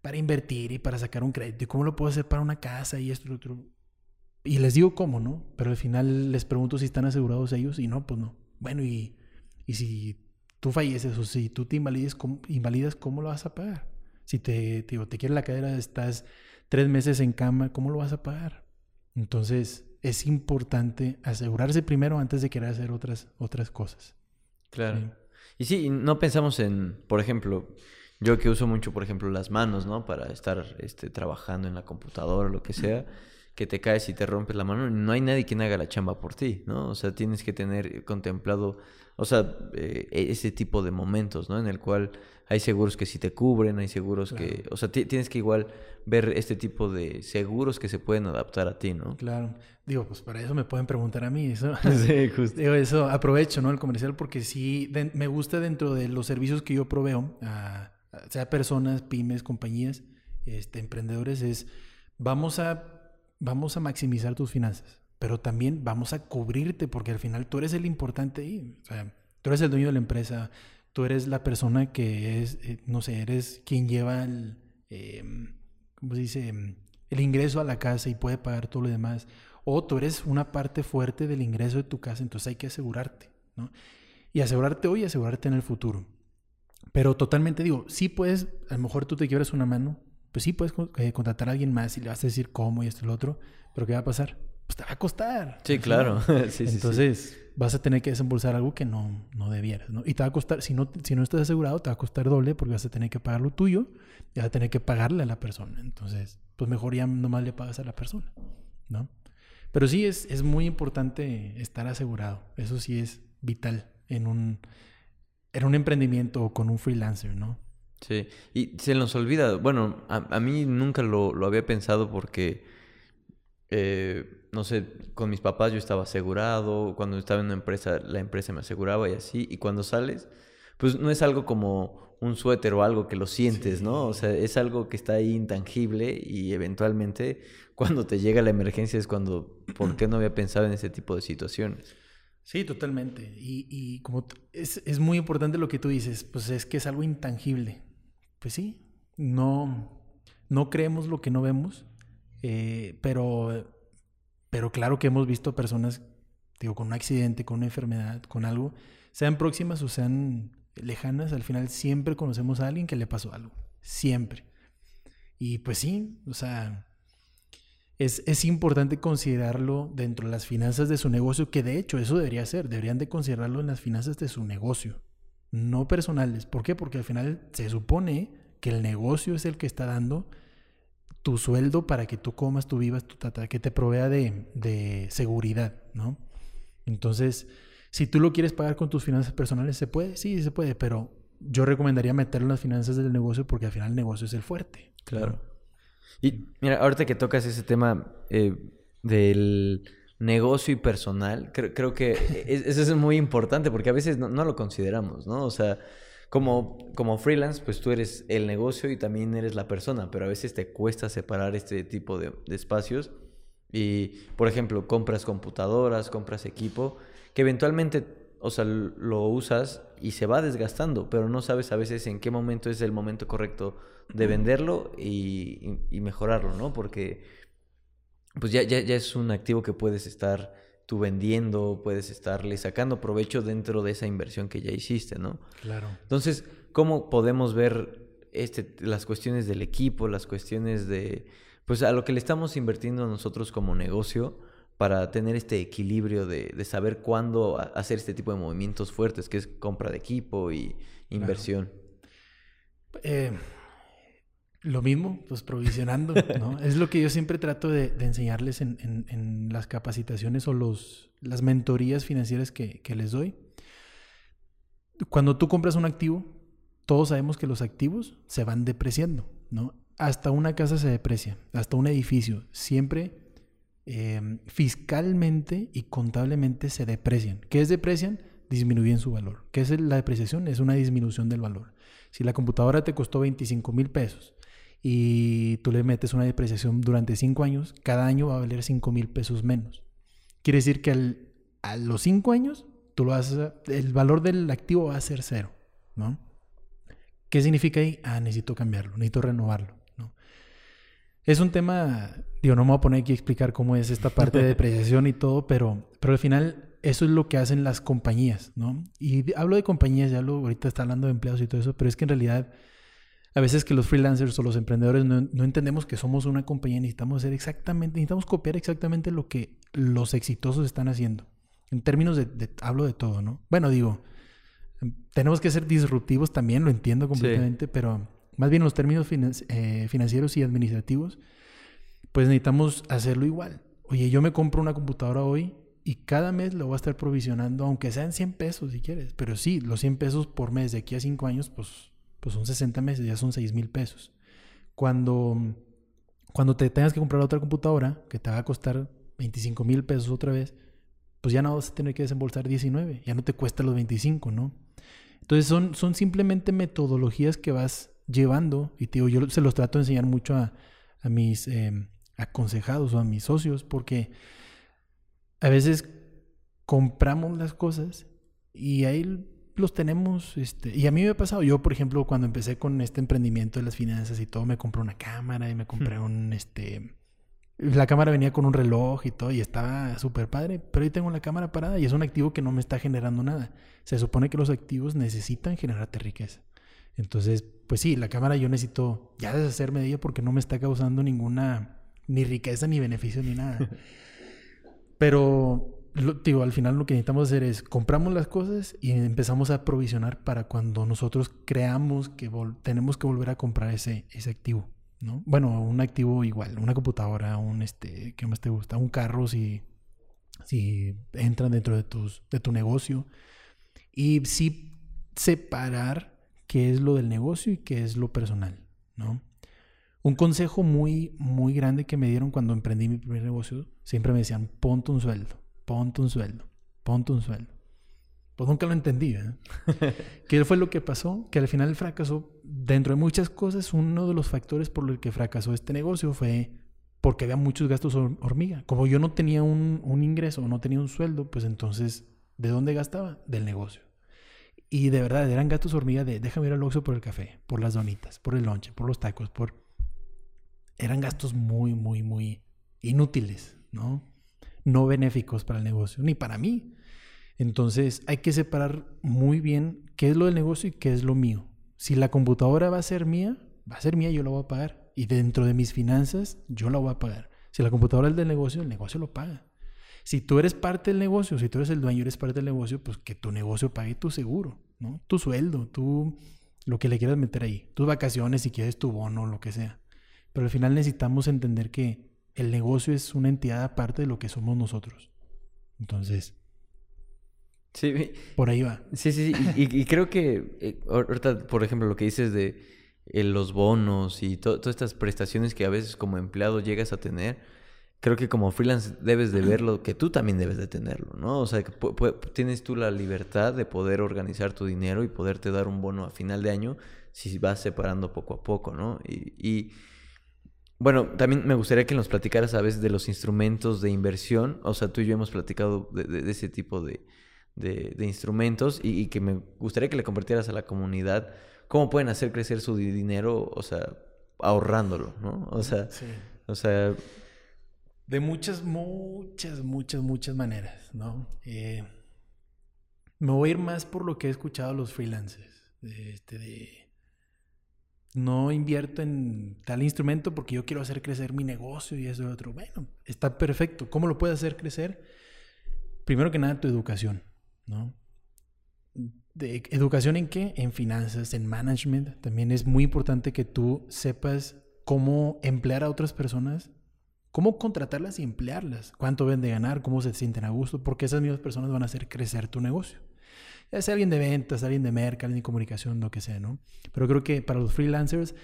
para invertir y para sacar un crédito. ¿Y cómo lo puedo hacer para una casa y esto y otro? Y les digo cómo, ¿no? Pero al final les pregunto si están asegurados ellos y no, pues no. Bueno, y, y si tú falleces o si tú te invalides, ¿cómo, invalidas, ¿cómo lo vas a pagar? Si te, te, te quiere la cadera, estás tres meses en cama, ¿cómo lo vas a pagar? Entonces, es importante asegurarse primero antes de querer hacer otras, otras cosas. Claro. Y sí, no pensamos en, por ejemplo, yo que uso mucho, por ejemplo, las manos, ¿no? Para estar este, trabajando en la computadora o lo que sea, que te caes y te rompes la mano, no hay nadie quien haga la chamba por ti, ¿no? O sea, tienes que tener contemplado, o sea, eh, ese tipo de momentos, ¿no? En el cual hay seguros que sí te cubren, hay seguros que, o sea, tienes que igual ver este tipo de seguros que se pueden adaptar a ti, ¿no? Claro. Digo, pues para eso me pueden preguntar a mí. Eso, sí, justo. Digo, eso aprovecho, ¿no? El comercial, porque sí me gusta dentro de los servicios que yo proveo, a, sea personas, pymes, compañías, este, emprendedores, es vamos a vamos a maximizar tus finanzas, pero también vamos a cubrirte porque al final tú eres el importante ahí. Tú eres el dueño de la empresa, tú eres la persona que es, eh, no sé, eres quien lleva el, em, ¿cómo se dice? Em, el ingreso a la casa y puede pagar todo lo demás. O tú eres una parte fuerte del ingreso de tu casa, entonces hay que asegurarte, ¿no? Y asegurarte hoy y asegurarte en el futuro. Pero totalmente digo, sí puedes, a lo mejor tú te quiebras una mano, pues sí puedes eh, contratar a alguien más y le vas a decir cómo y esto y lo otro, pero ¿qué va a pasar? Pues te va a costar. Sí, claro. Entonces vas a tener que desembolsar algo que no, no debieras, ¿no? Y te va a costar, si no, si no estás asegurado, te va a costar doble porque vas a tener que pagar lo tuyo y vas a tener que pagarle a la persona. Entonces, pues mejor ya nomás le pagas a la persona, ¿no? Pero sí es, es muy importante estar asegurado. Eso sí es vital en un, en un emprendimiento o con un freelancer, ¿no? Sí, y se nos olvida, bueno, a, mí nunca lo, lo, había pensado porque, eh, no sé, con mis papás yo estaba asegurado, cuando estaba en una empresa, la empresa me aseguraba y así, y cuando sales, pues no es algo como un suéter o algo que lo sientes, ¿no? O sea, es algo que está ahí intangible y eventualmente cuando te llega la emergencia es cuando, ¿por qué no había pensado en ese tipo de situaciones? Sí, totalmente. Y, y como es, es, muy importante lo que tú dices, pues es que es algo intangible pues sí, no, no creemos lo que no vemos, eh, pero, pero claro que hemos visto personas, digo, con un accidente, con una enfermedad, con algo, sean próximas o sean lejanas, al final siempre conocemos a alguien que le pasó algo, siempre. Y pues sí, o sea, es, es, importante considerarlo dentro de las finanzas de su negocio, que de hecho eso debería ser, deberían de considerarlo en las finanzas de su negocio no personales. ¿Por qué? Porque al final se supone que el negocio es el que está dando tu sueldo para que tú comas, tú vivas, tu tata, que te provea de, seguridad, ¿no? Entonces, si tú lo quieres pagar con tus finanzas personales, ¿se puede? Sí, se puede, pero yo recomendaría meterlo en las finanzas del negocio porque al final el negocio es el fuerte. Claro. Y mira, ahorita que tocas ese tema eh, del negocio y personal, creo, creo que eso es muy importante porque a veces no, lo consideramos, ¿no? O sea, como, como freelance, pues tú eres el negocio y también eres la persona, pero a veces te cuesta separar este tipo de, espacios. Y, por ejemplo, compras computadoras, compras equipo, que eventualmente, o sea, lo usas y se va desgastando, pero no sabes a veces en qué momento es el momento correcto de venderlo y, y mejorarlo, ¿no? Porque pues ya, ya, ya es un activo que puedes estar tú vendiendo, puedes estarle sacando provecho dentro de esa inversión que ya hiciste, ¿no? Claro. Entonces, ¿cómo podemos ver este, las cuestiones del equipo, las cuestiones de, pues a lo que le estamos invirtiendo nosotros como negocio para tener este equilibrio de, de saber cuándo hacer este tipo de movimientos fuertes, que es compra de equipo y inversión? Eh, lo mismo, pues provisionando, ¿no? es lo que yo siempre trato de, enseñarles en, las capacitaciones o los, las mentorías financieras que, les doy. Cuando tú compras un activo, todos sabemos que los activos se van depreciando, ¿no? Hasta una casa se deprecia, hasta un edificio, siempre em, fiscalmente y contablemente se deprecian. ¿Qué es deprecian? Disminuyen su valor. ¿Qué es la depreciación? Es una disminución del valor. Si la computadora te costó 25 mil pesos y tú le metes una depreciación durante cinco años, cada año va a valer cinco mil pesos menos. Quiere decir que a los cinco años tú lo vas el valor del activo va a ser cero, ¿no? ¿Qué significa ahí? Ah, necesito cambiarlo, necesito renovarlo, ¿no? Es un tema, digo, no me voy a poner aquí a explicar cómo es esta parte de depreciación y todo, pero, pero al final eso es lo que hacen las compañías, ¿no? Y hablo de compañías, ya lo, ahorita está hablando de empleados y todo eso, pero es que en realidad a veces que los freelancers o los emprendedores no, entendemos que somos una compañía, necesitamos hacer exactamente, necesitamos copiar exactamente lo que los exitosos están haciendo. En términos de, hablo de todo, ¿no? Bueno, digo, Tenemos que ser disruptivos también, lo entiendo completamente, pero más bien en los términos eh, financieros y administrativos, pues necesitamos hacerlo igual. Oye, yo me compro una computadora hoy y cada mes lo voy a estar provisionando, aunque sean 100 pesos si quieres. Pero sí, los 100 pesos por mes de aquí a 5 años, pues, pues son 60 meses, ya son 6 mil pesos. Cuando, cuando te tengas que comprar otra computadora, que te va a costar 25 mil pesos otra vez, pues ya no vas a tener que desembolsar 19, ya no te cuesta los 25, ¿no? Entonces son, son simplemente metodologías que vas llevando, y te digo, yo se los trato de enseñar mucho a, mis em, aconsejados o a mis socios, porque a veces compramos las cosas y ahí los tenemos, este, y a mí me ha pasado, yo por ejemplo cuando empecé con este emprendimiento de las finanzas y todo, me compré una cámara y me compré un, este, la cámara venía con un reloj y todo y estaba súper padre, pero ahí tengo la cámara parada y es un activo que no me está generando nada. Se supone que los activos necesitan generarte riqueza. Entonces, pues sí, la cámara yo necesito ya deshacerme de ella porque no me está causando ninguna, ni riqueza, ni beneficio, ni nada. Pero, digo, al final lo que necesitamos hacer es compramos las cosas y empezamos a provisionar para cuando nosotros creamos que tenemos que volver a comprar ese, ese activo, ¿no? Bueno, un activo igual, una computadora, un, este, ¿qué más te gusta? Un carro si, si entran dentro de, de tu negocio. Y sí separar qué es lo del negocio y qué es lo personal, ¿no? Un consejo muy, muy grande que me dieron cuando emprendí mi primer negocio, siempre me decían, ponte un sueldo, ponte un sueldo, ponte un sueldo. Pues nunca lo entendí, ¿eh? ¿Qué fue lo que pasó? Que al final fracasó. Dentro de muchas cosas, uno de los factores por los que fracasó este negocio fue porque había muchos gastos hormiga. Como yo no tenía un, un ingreso, no tenía un sueldo, pues entonces, ¿de dónde gastaba? Del negocio. Y de verdad, eran gastos hormiga de déjame ir al Oxxo por el café, por las donitas, por el lonche, por los tacos, por... Eran gastos muy, muy, muy inútiles, ¿no? No benéficos para el negocio, ni para mí. Entonces hay que separar muy bien qué es lo del negocio y qué es lo mío. Si la computadora va a ser mía, va a ser mía, yo la voy a pagar. Y dentro de mis finanzas, yo la voy a pagar. Si la computadora es del negocio, el negocio lo paga. Si tú eres parte del negocio, si tú eres el dueño y eres parte del negocio, pues que tu negocio pague tu seguro, ¿no? Tu sueldo, tú lo que le quieras meter ahí, tus vacaciones, si quieres tu bono, lo que sea. Pero al final necesitamos entender que el negocio es una entidad aparte de lo que somos nosotros. Entonces, sí, por ahí va. Sí, sí, sí. Y, creo que eh, ahorita, por ejemplo, lo que dices de eh, los bonos y todas estas prestaciones que a veces como empleado llegas a tener, creo que como freelance debes de verlo, que tú también debes de tenerlo, ¿no? O sea, que tienes tú la libertad de poder organizar tu dinero y poderte dar un bono a final de año si vas separando poco a poco, ¿no? Y, bueno, también me gustaría que nos platicaras a veces de los instrumentos de inversión, o sea, tú y yo hemos platicado de, ese tipo de, instrumentos y, que me gustaría que le compartieras a la comunidad cómo pueden hacer crecer su dinero, o sea, ahorrándolo, ¿no? O sea, o sea de muchas, muchas, muchas, muchas maneras, ¿no? Eh, me voy a ir más por lo que he escuchado a los freelancers. De, este, de, no invierto en tal instrumento porque yo quiero hacer crecer mi negocio y eso y otro. Bueno, está perfecto. ¿Cómo lo puedes hacer crecer? Primero que nada, tu educación, ¿no? ¿Educación en qué? En finanzas, en management. También es muy importante que tú sepas cómo emplear a otras personas cómo contratarlas y emplearlas, cuánto ven de ganar, cómo se sienten a gusto, porque esas mismas personas van a hacer crecer tu negocio. Ya sea alguien de ventas, alguien de mercado, alguien de comunicación, lo que sea, ¿no? Pero creo que para los freelancers,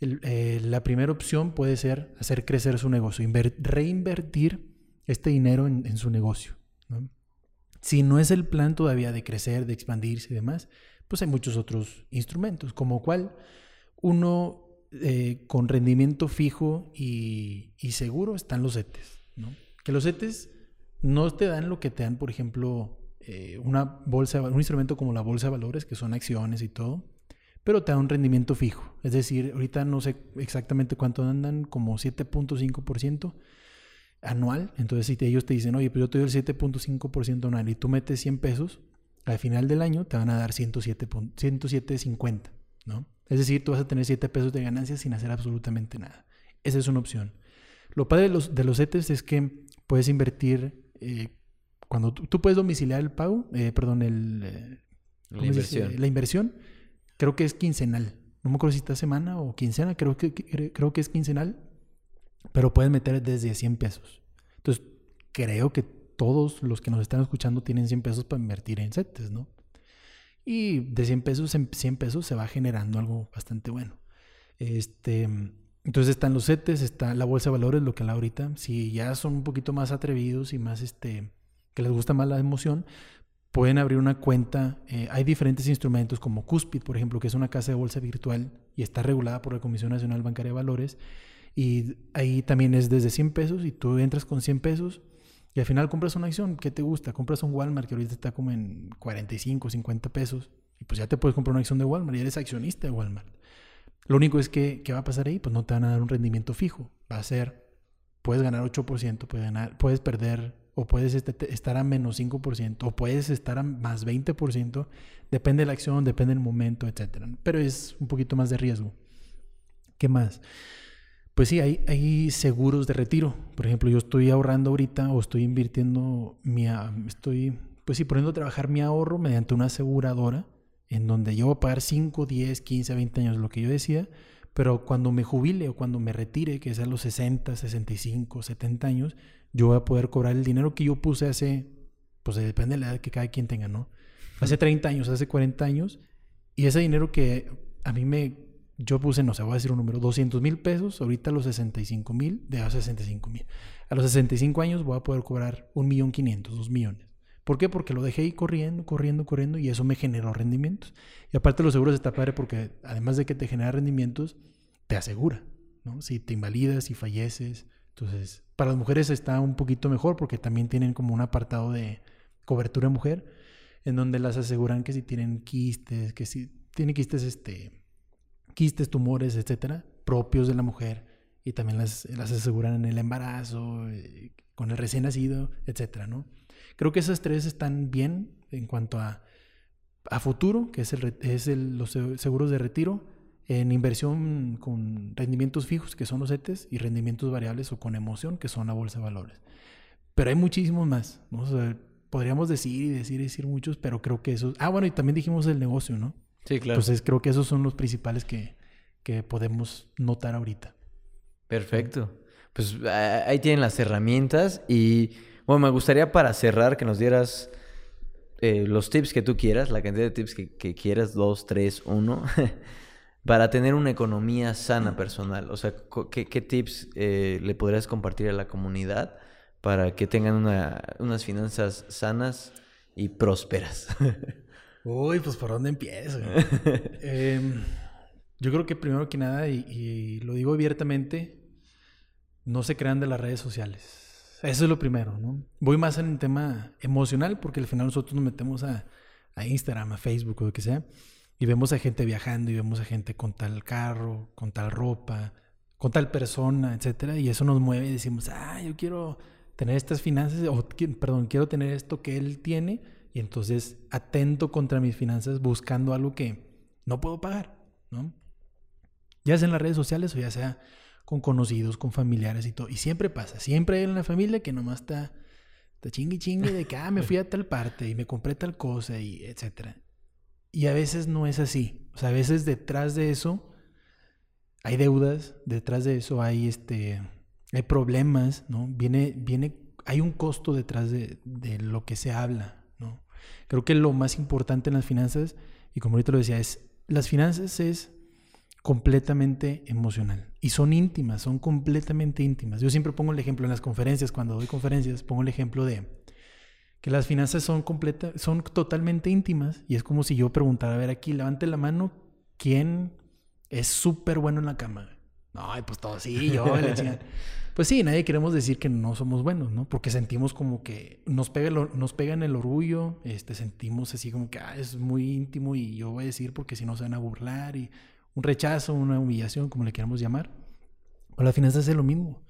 eh, la primera opción puede ser hacer crecer su negocio, reinvertir este dinero en, su negocio. Si no es el plan todavía de crecer, de expandirse y demás, pues hay muchos otros instrumentos, como cual uno eh, con rendimiento fijo y, seguro están los ETEs, ¿no? Que los ETEs no te dan lo que te dan, por ejemplo, eh, una bolsa, un instrumento como la bolsa de valores, que son acciones y todo, pero te da un rendimiento fijo. Es decir, ahorita no sé exactamente cuánto andan, como 7.5% anual. Entonces, si ellos te dicen, oye, pues yo te doy el 7.5% anual y tú metes 100 pesos, al final del año te van a dar 107.50, ¿no? Es decir, tú vas a tener 7 pesos de ganancia sin hacer absolutamente nada. Esa es una opción. Lo padre de los, de los CETES es que puedes invertir, eh, cuando tú, puedes domiciliar el pago, eh, perdón, el, La inversión. La inversión creo que es quincenal. No me acuerdo si esta semana o quincena, creo que, creo que es quincenal, pero puedes meter desde 100 pesos. Entonces, creo que todos los que nos están escuchando tienen 100 pesos para invertir en CETES, ¿no? Y de 100 pesos en 100 pesos se va generando algo bastante bueno. Este, entonces están los CETES, está la bolsa de valores, lo que habla ahorita. Si ya son un poquito más atrevidos y más, este, que les gusta más la emoción, pueden abrir una cuenta. Eh, hay diferentes instrumentos como Cuspid, por ejemplo, que es una casa de bolsa virtual y está regulada por la Comisión Nacional Bancaria de Valores. Y ahí también es desde 100 pesos y tú entras con 100 pesos y al final compras una acción. ¿Qué te gusta? Compras un Walmart que ahorita está como en 45, 50 pesos. Y pues ya te puedes comprar una acción de Walmart y eres accionista de Walmart. Lo único es que, ¿qué va a pasar ahí? Pues no te van a dar un rendimiento fijo. Va a ser, puedes ganar 8%, puedes, ganar, puedes perder o puedes este, estar a menos 5%, o puedes estar a más 20%, depende de la acción, depende del momento, etc. Pero es un poquito más de riesgo. ¿Qué más? Pues sí, hay, hay seguros de retiro. Por ejemplo, yo estoy ahorrando ahorita o estoy invirtiendo mi, estoy, pues sí, poniendo a trabajar mi ahorro mediante una aseguradora en donde yo voy a pagar 5, 10, 15, 20 años, lo que yo decía, pero cuando me jubile o cuando me retire, que sea a los 60, 65, 70 años, yo voy a poder cobrar el dinero que yo puse hace, pues depende de la edad que cada quien tenga, ¿no? Hace 30 años, hace 40 años, y ese dinero que a mí me, yo puse, no sé, voy a decir un número, 200 mil pesos, ahorita a los 65 mil, de a 65 mil. A los 65 años voy a poder cobrar un millón 500, 2 millones. ¿Por qué? Porque lo dejé ahí corriendo, corriendo, corriendo y eso me generó rendimientos. Y aparte los seguros está padre porque además de que te genera rendimientos, te asegura, ¿no? Si te invalidas, si falleces, entonces, para las mujeres está un poquito mejor porque también tienen como un apartado de cobertura mujer, en donde las aseguran que si tienen quistes, que si tienen quistes, este, quistes, tumores, etcétera, propios de la mujer, y también las, aseguran en el embarazo, eh, con el recién nacido, etcétera, ¿no? Creo que esas tres están bien en cuanto a, a futuro, que es, el, es el, los seguros de retiro, en inversión con rendimientos fijos, que son los ETES, y rendimientos variables o con emoción, que son la bolsa de valores. Pero hay muchísimos más. podríamos decir y decir y decir muchos, pero creo que esos... Ah, bueno, y también dijimos el negocio, ¿no? Sí, claro. Entonces creo que esos son los principales que, que podemos notar ahorita. Perfecto. Pues ahí tienen las herramientas y bueno, me gustaría para cerrar que nos dieras eh, los tips que tú quieras, la cantidad de tips que, que quieras, dos, tres, uno. para tener una economía sana personal? O sea, ¿qué, tips eh, le podrías compartir a la comunidad para que tengan unas finanzas sanas y prósperas? Uy, pues por dónde empiezo. Em, yo creo que primero que nada, y, lo digo abiertamente, no se crean de las redes sociales. Eso es lo primero, ¿no? Voy más en el tema emocional porque al final nosotros nos metemos a, a Instagram, a Facebook o lo que sea y vemos a gente viajando y vemos a gente con tal carro, con tal ropa, con tal persona, etcétera, y eso nos mueve y decimos, ah, yo quiero tener estas finanzas, o perdón, quiero tener esto que él tiene, y entonces atento contra mis finanzas buscando algo que no puedo pagar, ¿no? Ya sea en las redes sociales o ya sea con conocidos, con familiares y todo. Y siempre pasa, siempre hay una familia que nomás está, está chingue chingue de que, ah, me fui a tal parte y me compré tal cosa y etcétera. Y a veces no es así. O sea, a veces detrás de eso hay deudas, detrás de eso hay este hay problemas, ¿no? Viene, viene, hay un costo detrás de, lo que se habla, ¿no? Creo que lo más importante en las finanzas, y como ahorita lo decía, es las finanzas es completamente emocional y son íntimas, son completamente íntimas. Yo siempre pongo el ejemplo en las conferencias, cuando doy conferencias, pongo el ejemplo de que las finanzas son completas, son totalmente íntimas y es como si yo preguntara, a ver aquí, levante la mano, ¿quién es súper bueno en la cama? No, pues todo sí, yo Pues sí, nadie queremos decir que no somos buenos, ¿no? Porque sentimos como que nos pega, nos pega en el orgullo, este, sentimos así como que ah, es muy íntimo y yo voy a decir porque si no se van a burlar y un rechazo, una humillación, como le queramos llamar. O las finanzas es lo mismo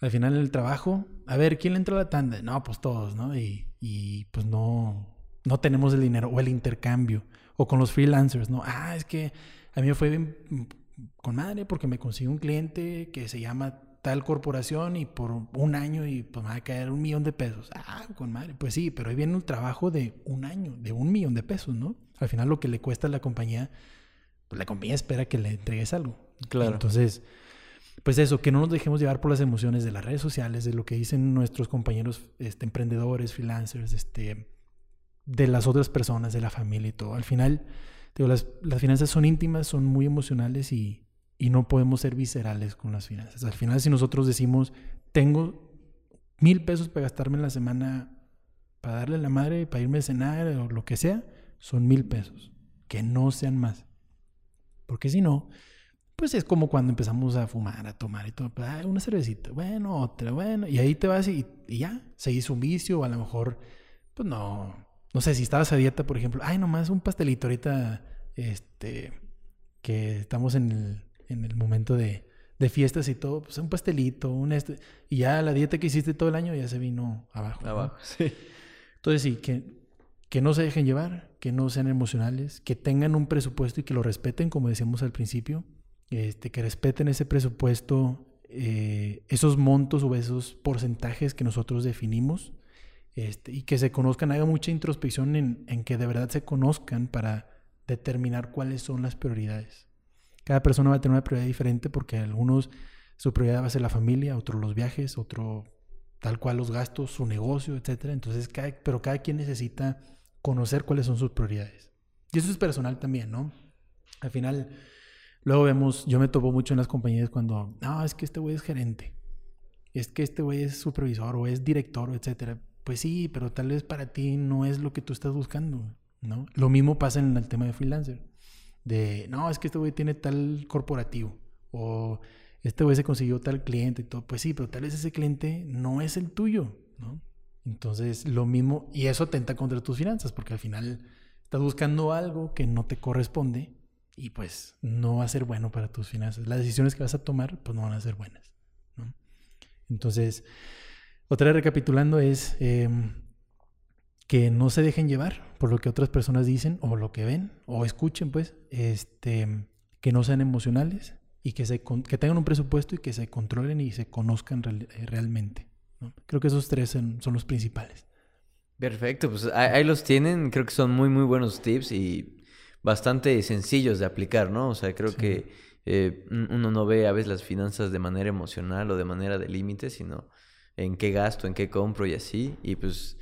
al final el trabajo, a ver, ¿quién le entra a la tanda? No, pues todos, ¿no? Y, y pues no, no tenemos el dinero o el intercambio. O con los freelancers, ¿no? Ah, es que a mí me fue bien con madre porque me consiguió un cliente que se llama tal corporación y por un año y pues me va a caer un millón de pesos. Ah, con madre. Pues sí, pero ahí viene un trabajo de un año, de un millón de pesos, ¿no? Al final lo que le cuesta a la compañía, pues la compañía espera que le entregues algo. Claro. Entonces, pues eso, que no nos dejemos llevar por las emociones de las redes sociales, de lo que dicen nuestros compañeros este, emprendedores, freelancers, este, de las otras personas, de la familia y todo. Al final, digo, las, las finanzas son íntimas, son muy emocionales y, y no podemos ser viscerales con las finanzas. Al final, si nosotros decimos, tengo mil pesos para gastarme en la semana, para darle a la madre, para irme a cenar o lo que sea, son mil pesos. Que no sean más. Porque si no, pues es como cuando empezamos a fumar, a tomar y todo. Pues, una cervecita, bueno, otra, bueno. Y ahí te vas y, y, ya, se hizo un vicio o a lo mejor, pues no, no sé, si estabas a dieta, por ejemplo, ay, nomás un pastelito ahorita, este, que estamos en el, en el momento de, de fiestas y todo, pues un pastelito, un este, y ya la dieta que hiciste todo el año ya se vino abajo. Abajo, sí. Entonces sí, que, que no se dejen llevar, que no sean emocionales, que tengan un presupuesto y que lo respeten, como decíamos al principio, este, que respeten ese presupuesto, eh, esos montos o esos porcentajes que nosotros definimos, este, y que se conozcan, haga mucha introspección en, que de verdad se conozcan para determinar cuáles son las prioridades. Cada persona va a tener una prioridad diferente porque algunos su prioridad va a ser la familia, otro los viajes, otro tal cual los gastos, su negocio, etcétera. Entonces, pero cada quien necesita conocer cuáles son sus prioridades. Y eso es personal también, ¿no? Al final, luego vemos, yo me topo mucho en las compañías cuando, no, es que este güey es gerente, es que este güey es supervisor o es director, etcétera. Pues sí, pero tal vez para ti no es lo que tú estás buscando, ¿no? Lo mismo pasa en el tema de freelancer de, no, es que este güey tiene tal corporativo o este güey se consiguió tal cliente y todo. Pues sí, pero tal vez ese cliente no es el tuyo, ¿no? Entonces, lo mismo, y eso atenta contra tus finanzas, porque al final estás buscando algo que no te corresponde y pues no va a ser bueno para tus finanzas. Las decisiones que vas a tomar, pues no van a ser buenas, ¿no? Entonces, otra recapitulando es, eh, que no se dejen llevar por lo que otras personas dicen o lo que ven o escuchen, pues, este, que no sean emocionales y que, se, que tengan un presupuesto y que se controlen y se conozcan eh, realmente. Creo que esos tres son, los principales. Perfecto, pues ahí, los tienen, creo que son muy, muy buenos tips y bastante sencillos de aplicar, ¿no? O sea, creo que eh, uno no ve a veces las finanzas de manera emocional o de manera de límite, sino en qué gasto, en qué compro y así. Y pues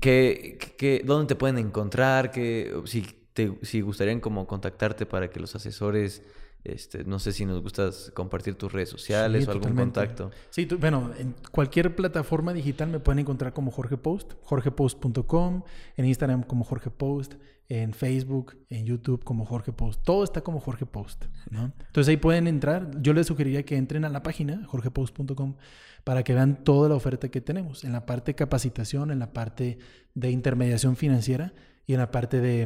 ¿Qué, dónde te pueden encontrar? ¿Qué, si, te, si gustarían como contactarte para que los asesores, este, no sé si nos gustas compartir tus redes sociales o algún contacto. Sí, bueno, en cualquier plataforma digital me pueden encontrar como Jorge Post, jorgepost.com, en Instagram como Jorge Post, en Facebook, en YouTube como Jorge Post. Todo está como Jorge Post, ¿no? Entonces ahí pueden entrar. Yo les sugeriría que entren a la página jorgepost.com para que vean toda la oferta que tenemos en la parte de capacitación, en la parte de intermediación financiera y en la parte de,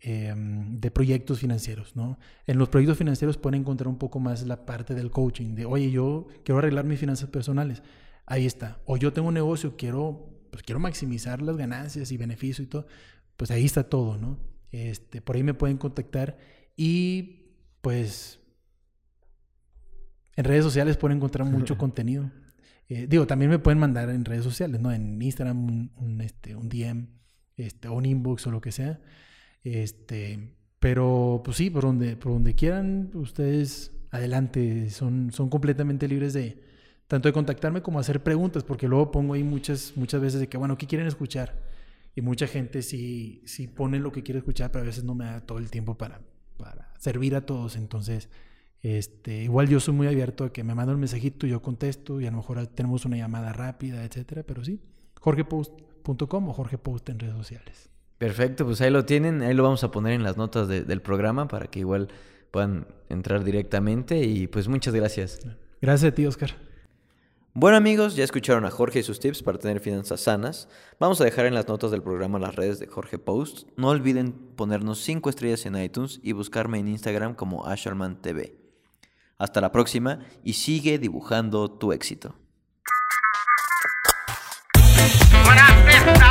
em, de, proyectos financieros, ¿no? En los proyectos financieros pueden encontrar un poco más la parte del coaching, de, oye, yo quiero arreglar mis finanzas personales. Ahí está. O yo tengo un negocio, quiero, pues quiero maximizar las ganancias y beneficio y todo. Pues ahí está todo, ¿no? Este, por ahí me pueden contactar y pues en redes sociales pueden encontrar mucho contenido. Eh, digo, también me pueden mandar en redes sociales, ¿no? En Instagram un, un, este, un DM, este, un inbox o lo que sea. Este, pero pues sí, por donde, por donde quieran, ustedes adelante, son, son completamente libres de tanto de contactarme como hacer preguntas, porque luego pongo ahí muchas, muchas veces de que, bueno, ¿qué quieren escuchar? Y mucha gente sí, sí pone lo que quiere escuchar, pero a veces no me da todo el tiempo para, para servir a todos. Entonces, este, igual yo soy muy abierto a que me mandan un mensajito, yo contesto y a lo mejor tenemos una llamada rápida, etcétera, pero sí, jorgepost.com o jorgepost en redes sociales. Perfecto, pues ahí lo tienen, ahí lo vamos a poner en las notas del programa para que igual puedan entrar directamente y pues muchas gracias. Gracias a ti, Oscar. Bueno amigos, ya escucharon a Jorge y sus tips para tener finanzas sanas. Vamos a dejar en las notas del programa las redes de Jorge Post. No olviden ponernos 5 estrellas en iTunes y buscarme en Instagram como Asherman TV. Hasta la próxima y sigue dibujando tu éxito. When I miss